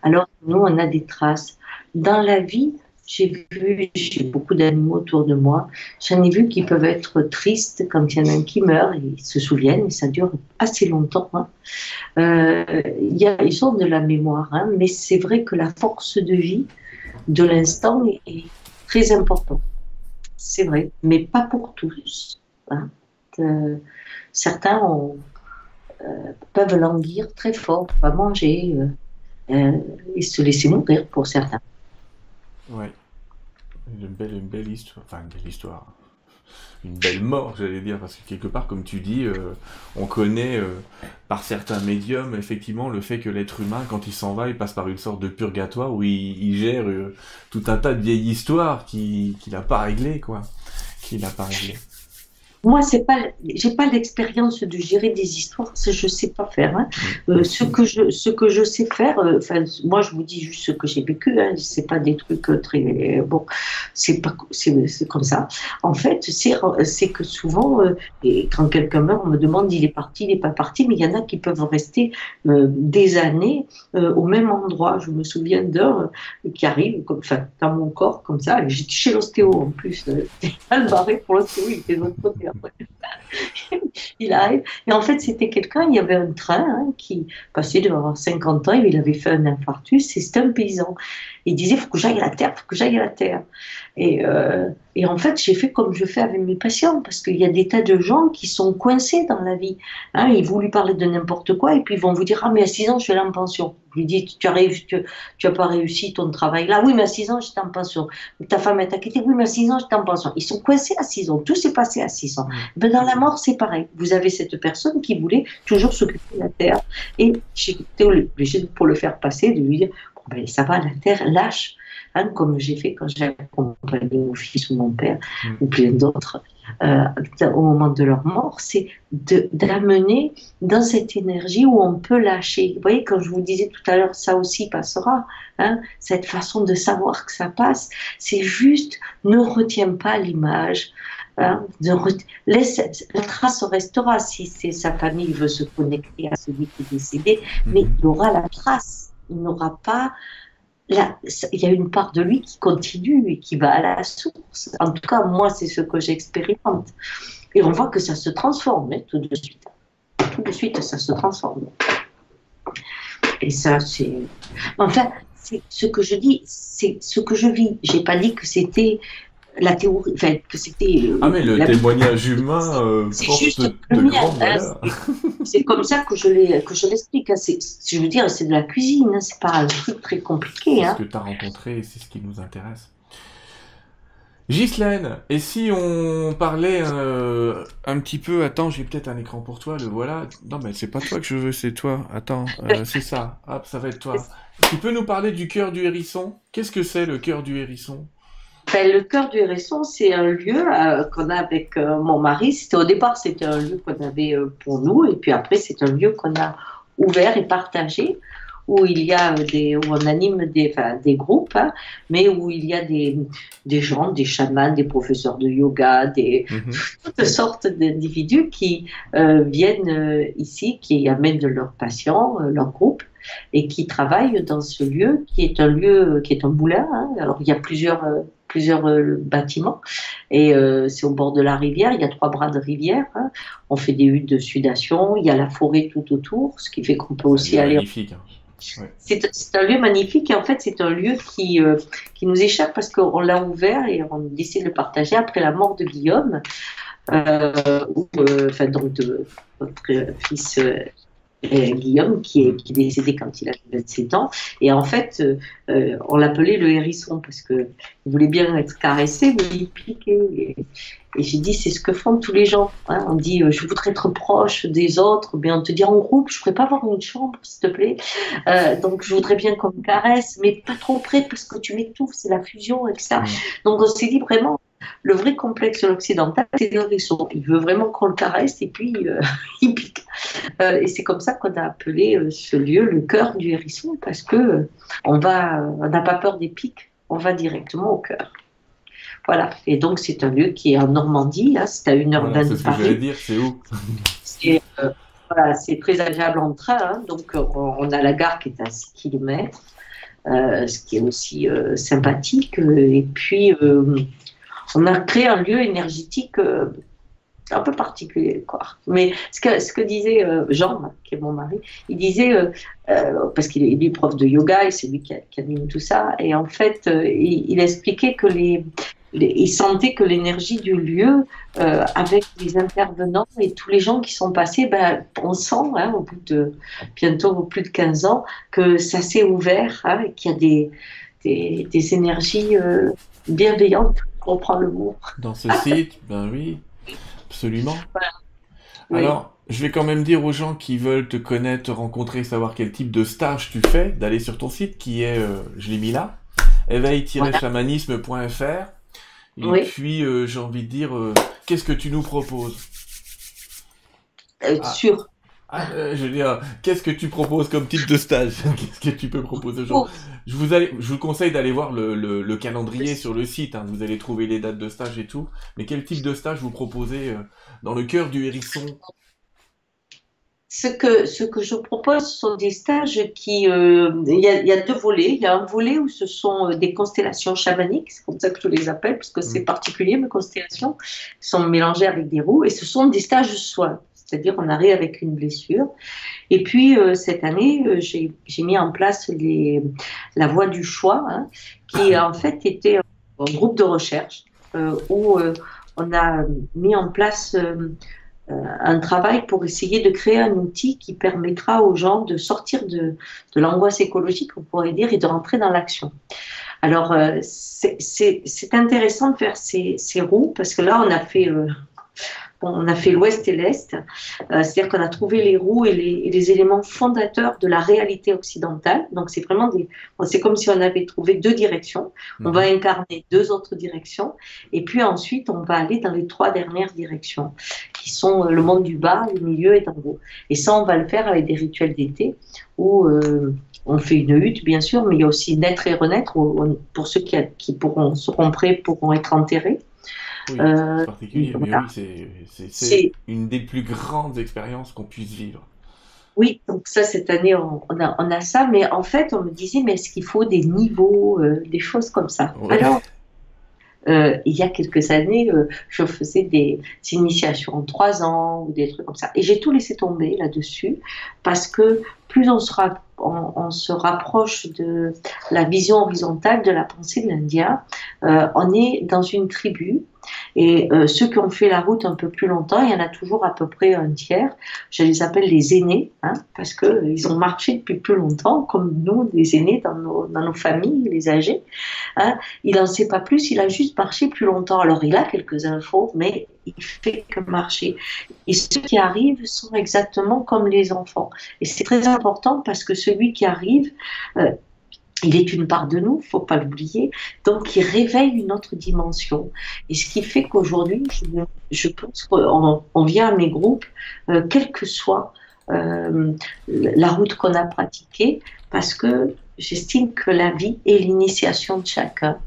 Alors, nous, on a des traces. Dans la vie, j'ai vu, j'ai beaucoup d'animaux autour de moi. J'en ai vu qui peuvent être tristes quand il y en a un qui meurt, ils se souviennent et ça dure assez longtemps. Hein. Euh, y a, ils ont de la mémoire, hein, mais c'est vrai que la force de vie de l'instant est, très importante. C'est vrai, mais pas pour tous. Hein. Euh, certains euh, peuvent languir très fort, pas manger. Euh, et se laisser mourir pour certains. Ouais. Une belle, une belle histoire. Enfin, une belle histoire. Une belle mort, j'allais dire, parce que quelque part, comme tu dis, euh, on connaît euh, par certains médiums, effectivement, le fait que l'être humain, quand il s'en va, il passe par une sorte de purgatoire où il, gère tout un tas de vieilles histoires qu'il n'a pas réglées, quoi. Qu'il n'a pas réglées. Moi, c'est pas, j'ai pas l'expérience de gérer des histoires, ça, je sais pas faire. Hein. Euh, ce que je, ce que je sais faire, euh, moi, je vous dis juste ce que j'ai vécu. Hein, c'est pas des trucs très bon. C'est pas, c'est comme ça. En fait, c'est, c'est que souvent, euh, et quand quelqu'un meurt, on me demande, il est parti, il n'est pas parti, mais il y en a qui peuvent rester des années au même endroit. Je me souviens d'un qui arrive, comme, dans mon corps, comme ça. J'étais chez l'ostéo en plus, mal barré pour l'ostéo, il était de l'autre côté. il arrive. Et en fait, c'était quelqu'un, il y avait un train hein, qui passait de 50 ans, il avait fait un infarctus, c'était un paysan. Il disait, il faut que j'aille à la terre, il faut que j'aille à la terre. Et, euh, et en fait, j'ai fait comme je fais avec mes patients, parce qu'il y a des tas de gens qui sont coincés dans la vie. Hein, ils vont lui parler de n'importe quoi, et puis ils vont vous dire, ah mais à 6 ans, je suis allé en pension. Vous lui dites, tu n'as pas réussi ton travail là. Oui, mais à 6 ans, j'étais en pension. Ta femme est quitté. Oui, mais à 6 ans, j'étais en pension. Ils sont coincés à 6 ans. Tout s'est passé à 6 ans. Ben, dans la mort, c'est pareil. Vous avez cette personne qui voulait toujours s'occuper de la terre. Et j'étais obligée, pour le faire passer, de lui dire, ben, ça va, la terre lâche comme j'ai fait quand j'ai accompagné mon fils ou mon père mm. ou plein d'autres euh, au moment de leur mort, c'est d'amener dans cette énergie où on peut lâcher. Vous voyez, quand je vous disais tout à l'heure, ça aussi passera, hein, cette façon de savoir que ça passe, c'est juste ne retiens pas l'image. Hein, laisse, la trace restera si sa famille veut se connecter à celui qui est décédé, mais mm-hmm. il aura la trace. Il n'aura pas Là, il y a une part de lui qui continue et qui va à la source. En tout cas, moi, c'est ce que j'expérimente. Et on voit que ça se transforme hein, tout de suite. Tout de suite, ça se transforme. Et ça, c'est. Enfin, ce que je dis, c'est ce que je vis. J'ai pas dit que c'était la théorie, enfin, que c'était. Euh, ah, mais le témoignage humain euh, porte de, de hein, C'est comme ça que je l'explique. Hein. Je veux dire, c'est de la cuisine, hein. c'est pas un truc très compliqué. C'est ce que tu as rencontré c'est ce qui nous intéresse. Ghislaine, et si on parlait euh, un petit peu, attends, j'ai peut-être un écran pour toi, le voilà. Non, mais c'est pas toi que je veux, c'est toi. Attends, euh, c'est ça. Hop, ça va être toi. Tu peux nous parler du cœur du hérisson? Qu'est-ce que c'est le cœur du hérisson? Ben, le cœur du hérisson, c'est un lieu euh, qu'on a avec euh, mon mari. C'était au départ, c'était un lieu qu'on avait euh, pour nous, et puis après, c'est un lieu qu'on a ouvert et partagé, où il y a des, où on anime des, enfin, des groupes, hein, mais où il y a des, des gens, des chamans, des professeurs de yoga, des mhm. toutes sortes d'individus qui viennent ici, qui amènent leurs patients, leurs groupes et qui travaillent dans ce lieu qui est un lieu qui est un moulin. Hein. Alors il y a plusieurs plusieurs euh, bâtiments. Et euh, c'est au bord de la rivière. Il y a trois bras de rivière. Hein. On fait des huttes de sudation. Il y a la forêt tout autour, ce qui fait qu'on peut aussi aller. Magnifique. Hein. C'est un lieu magnifique et en fait c'est un lieu qui, euh, qui nous échappe parce qu'on l'a ouvert et on décide de le partager après la mort de Guillaume, enfin donc de votre fils euh, Guillaume, qui est, qui est, décédé quand il avait 27 ans. Et en fait, euh, euh, on l'appelait le hérisson parce qu'il voulait bien être caressé, mais il piquait. Et, j'ai dit, c'est ce que font tous les gens. Hein. On dit, je voudrais être proche des autres, mais on te dit en groupe, je ne pourrais pas avoir une chambre, s'il te plaît. donc, je voudrais bien qu'on me caresse, mais pas trop près parce que tu m'étouffes, c'est la fusion, etc. Donc, on s'est dit vraiment, le vrai complexe occidental, c'est le hérisson. Il veut vraiment qu'on le caresse et puis euh, il pique. Euh, et c'est comme ça qu'on a appelé euh, ce lieu le cœur du hérisson parce que on va, on n'a pas peur des pics, on va directement au cœur. Voilà. Et donc c'est un lieu qui est en Normandie, c'est à une heure voilà, Paris. C'est ce que dire, c'est où? Voilà, c'est très agréable en train. Hein. donc on a la gare qui est à 6 km. ce qui est aussi sympathique. Et puis, on a créé un lieu énergétique euh, un peu particulier, quoi. Mais ce que, disait euh, Jean, qui est mon mari, il disait, euh, parce qu'il est, prof de yoga et c'est lui qui, anime tout ça, et en fait, il, expliquait que il sentait que l'énergie du lieu, avec les intervenants et tous les gens qui sont passés, ben, on sent, hein, au bout de bientôt plus de 15 ans, que ça s'est ouvert, hein, qu'il y a des énergies bienveillantes reprend le mot. Dans ce site, ben oui, absolument. Alors, je vais quand même dire aux gens qui veulent te connaître, te rencontrer, savoir quel type de stage tu fais, d'aller sur ton site qui est, euh, je l'ai mis là, éveil-chamanisme.fr. Et puis, euh, j'ai envie de dire, euh, qu'est-ce que tu nous proposes? Ah. Sur. Ah, je veux dire, qu'est-ce que tu proposes comme type de stage Qu'est-ce que tu peux proposer aux gens je vous, allez, je vous conseille d'aller voir le, le, calendrier sur le site. Hein. Vous allez trouver les dates de stage et tout. Mais quel type de stage vous proposez dans le cœur du hérisson? Ce que, ce que je propose sont des stages qui. Euh, il y, a, deux volets. Il y a un volet où ce sont euh, des constellations chamaniques, c'est comme ça que je les appelle, parce que c'est mm. particulier, mes constellations, sont mélangées avec des roues, et ce sont des stages soins. C'est-à-dire, on arrive avec une blessure. Et puis, euh, cette année, j'ai mis en place les, la voie du choix, hein, qui en fait était un groupe de recherche où on a mis en place euh, un travail pour essayer de créer un outil qui permettra aux gens de sortir de, de l'angoisse écologique, on pourrait dire, et de rentrer dans l'action. Alors, euh, c'est intéressant de faire ces, ces, roues parce que là, on a fait on a fait l'ouest et l'est, euh, c'est-à-dire qu'on a trouvé les roues et les, éléments fondateurs de la réalité occidentale. Donc c'est vraiment des, c'est comme si on avait trouvé deux directions. On va mhm. incarner deux autres directions, et puis ensuite on va aller dans les trois dernières directions, qui sont euh, le monde du bas, le milieu et en haut. Et ça, on va le faire avec des rituels d'été où euh, on fait une hutte, bien sûr, mais il y a aussi naître et renaître. pour ceux qui, qui pourront, seront prêts pourront être enterrés. Oui, euh, particulier, mais oui, c'est une des plus grandes expériences qu'on puisse vivre. Oui, donc ça, cette année, on, a, on, a, ça, mais en fait, on me disait, mais est-ce qu'il faut des niveaux, euh, des choses comme ça? Alors, euh, il y a quelques années, euh, je faisais des, initiations en trois ans ou des trucs comme ça. Et j'ai tout laissé tomber là-dessus parce que plus on se, on, se, rapproche de la vision horizontale de la pensée de l'Indien, on est dans une tribu et euh, ceux qui ont fait la route un peu plus longtemps, il y en a toujours à peu près un tiers. Je les appelle les aînés, hein, parce qu'ils euh, ont marché depuis plus longtemps, comme nous, des aînés dans nos, dans nos familles, les âgés. Hein. Il n'en sait pas plus, il a juste marché plus longtemps. Alors il a quelques infos, mais il fait que marcher. Et ceux qui arrivent sont exactement comme les enfants. Et c'est très important parce que celui qui arrive, euh, il est une part de nous, faut pas l'oublier. Donc, il réveille une autre dimension. Et ce qui fait qu'aujourd'hui, je, pense qu'on vient à mes groupes, euh, quelle que soit euh, la route qu'on a pratiquée, parce que j'estime que la vie est l'initiation de chacun.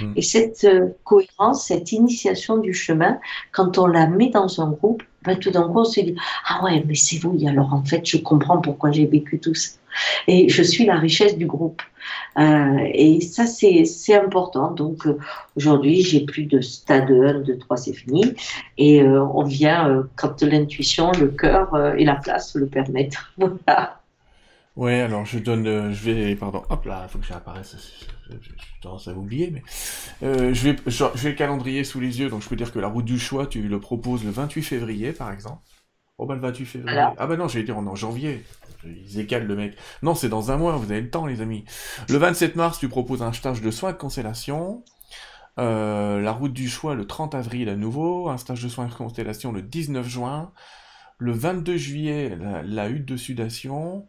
Hmm. Et cette euh, cohérence, cette initiation du chemin, quand on la met dans un groupe, ben, tout d'un coup, on se dit Ah ouais, mais c'est vous, alors en fait, je comprends pourquoi j'ai vécu tout ça. Et je suis la richesse du groupe. Euh, et ça, c'est important. Donc, euh, aujourd'hui, j'ai plus de stade 1, 2, 3, c'est fini. Et euh, on vient quand l'intuition, le cœur et la place le permettent. voilà. Ouais, alors je donne, je vais, pardon, hop là, il faut que j'apparaisse, j'ai tendance à oublier, mais je vais, j'ai le calendrier sous les yeux, donc je peux dire que la route du choix, tu le proposes le 28 février, par exemple. Oh bah le 28 février. Ah bah non, j'allais dire en janvier. Ils écalent le mec. Non, c'est dans un mois, vous avez le temps, les amis. Le 27 mars, tu proposes un stage de soins de constellation. Euh, la route du choix le 30 avril à nouveau. Un stage de soins de constellation le 19 juin. Le 22 juillet, la, hutte de sudation.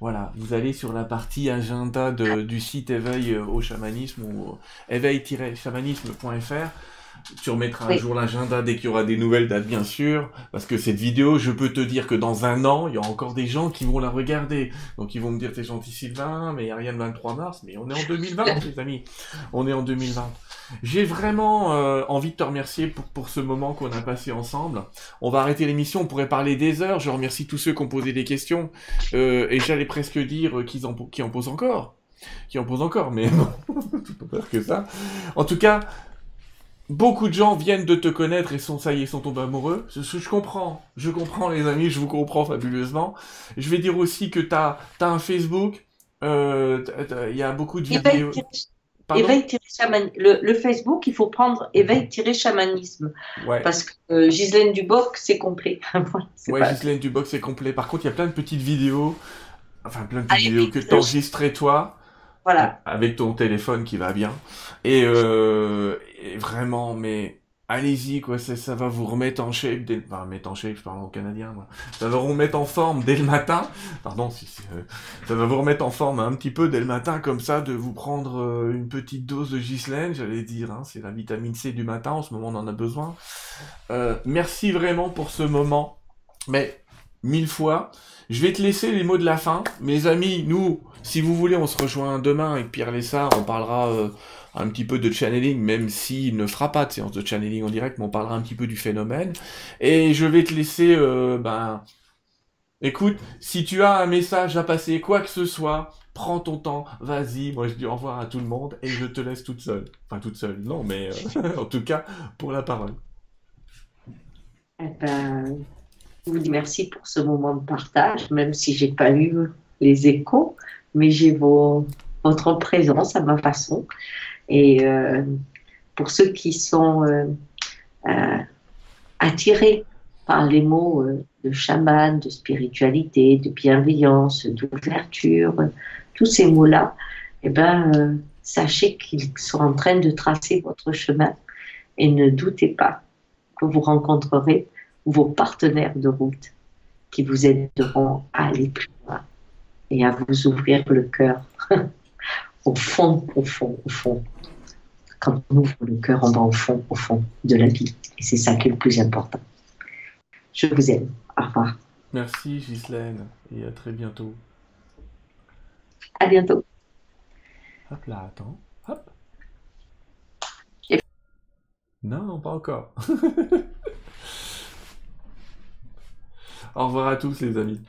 Voilà, vous allez sur la partie agenda du site éveil au chamanisme ou éveil-chamanisme.fr tu remettras un jour l'agenda dès qu'il y aura des nouvelles dates, bien sûr, parce que cette vidéo, je peux te dire que dans un an, il y aura encore des gens qui vont la regarder. Donc ils vont me dire, t'es gentil Sylvain, mais il n'y a rien de 23 mars, mais on est en 2020, les amis. On est en 2020. J'ai vraiment euh, envie de te remercier pour, pour ce moment qu'on a passé ensemble. On va arrêter l'émission, on pourrait parler des heures. Je remercie tous ceux qui ont posé des questions. Euh, et j'allais presque dire qu'ils en, qui en posent encore. Qui en posent encore, mais peur que ça. En tout cas, beaucoup de gens viennent de te connaître et sont, ça y est, sont tombés amoureux. Je, je, comprends, je comprends les amis, je vous comprends fabuleusement. Je vais dire aussi que tu as, un Facebook, euh, il y a beaucoup de vidéos. Éveil le, le, Facebook, il faut prendre éveil-chamanisme. Parce que euh, Ghislaine Duboc, c'est complet. ouais, Ghislaine Duboc, c'est complet. Par contre, il y a plein de petites vidéos, enfin plein de petites vidéos que tu enregistrais toi. Voilà. Avec ton téléphone qui va bien. Et, euh, vraiment, mais allez-y, quoi, ça, va vous remettre en shape, dès... enfin, remettre en shape, je parle en canadien. Ça va vous remettre en forme dès le matin, pardon, si, euh, ça va vous remettre en forme un petit peu dès le matin, comme ça, de vous prendre euh, une petite dose de Ghislaine, j'allais dire, hein, c'est la vitamine C du matin, en ce moment on en a besoin. Euh, merci vraiment pour ce moment, mais mille fois. Je vais te laisser les mots de la fin. Mes amis, nous, si vous voulez, on se rejoint demain avec Pierre Lessard, on parlera euh, un petit peu de channeling, même s'il ne fera pas de séance de channeling en direct, mais on parlera un petit peu du phénomène. Et je vais te laisser, euh, ben, écoute, si tu as un message à passer, quoi que ce soit, prends ton temps, vas-y, moi je dis au revoir à tout le monde et je te laisse toute seule. Enfin, toute seule, non, mais euh, en tout cas, pour la parole. Eh ben, vous dis merci pour ce moment de partage, même si j'ai pas eu les échos, mais j'ai votre présence à ma façon. Et euh, pour ceux qui sont euh, euh, attirés par les mots de chaman, de spiritualité, de bienveillance, d'ouverture, tous ces mots-là, eh ben, sachez qu'ils sont en train de tracer votre chemin et ne doutez pas que vous rencontrerez vos partenaires de route qui vous aideront à aller plus loin et à vous ouvrir le cœur au fond, au fond, au fond. Quand on ouvre le cœur, on va au fond, au fond de la vie. Et c'est ça qui est le plus important. Je vous aime. Au revoir. Merci Ghislaine et à très bientôt. À bientôt. Hop là, attends. Hop. Et- Non, pas encore. Au revoir à tous les amis.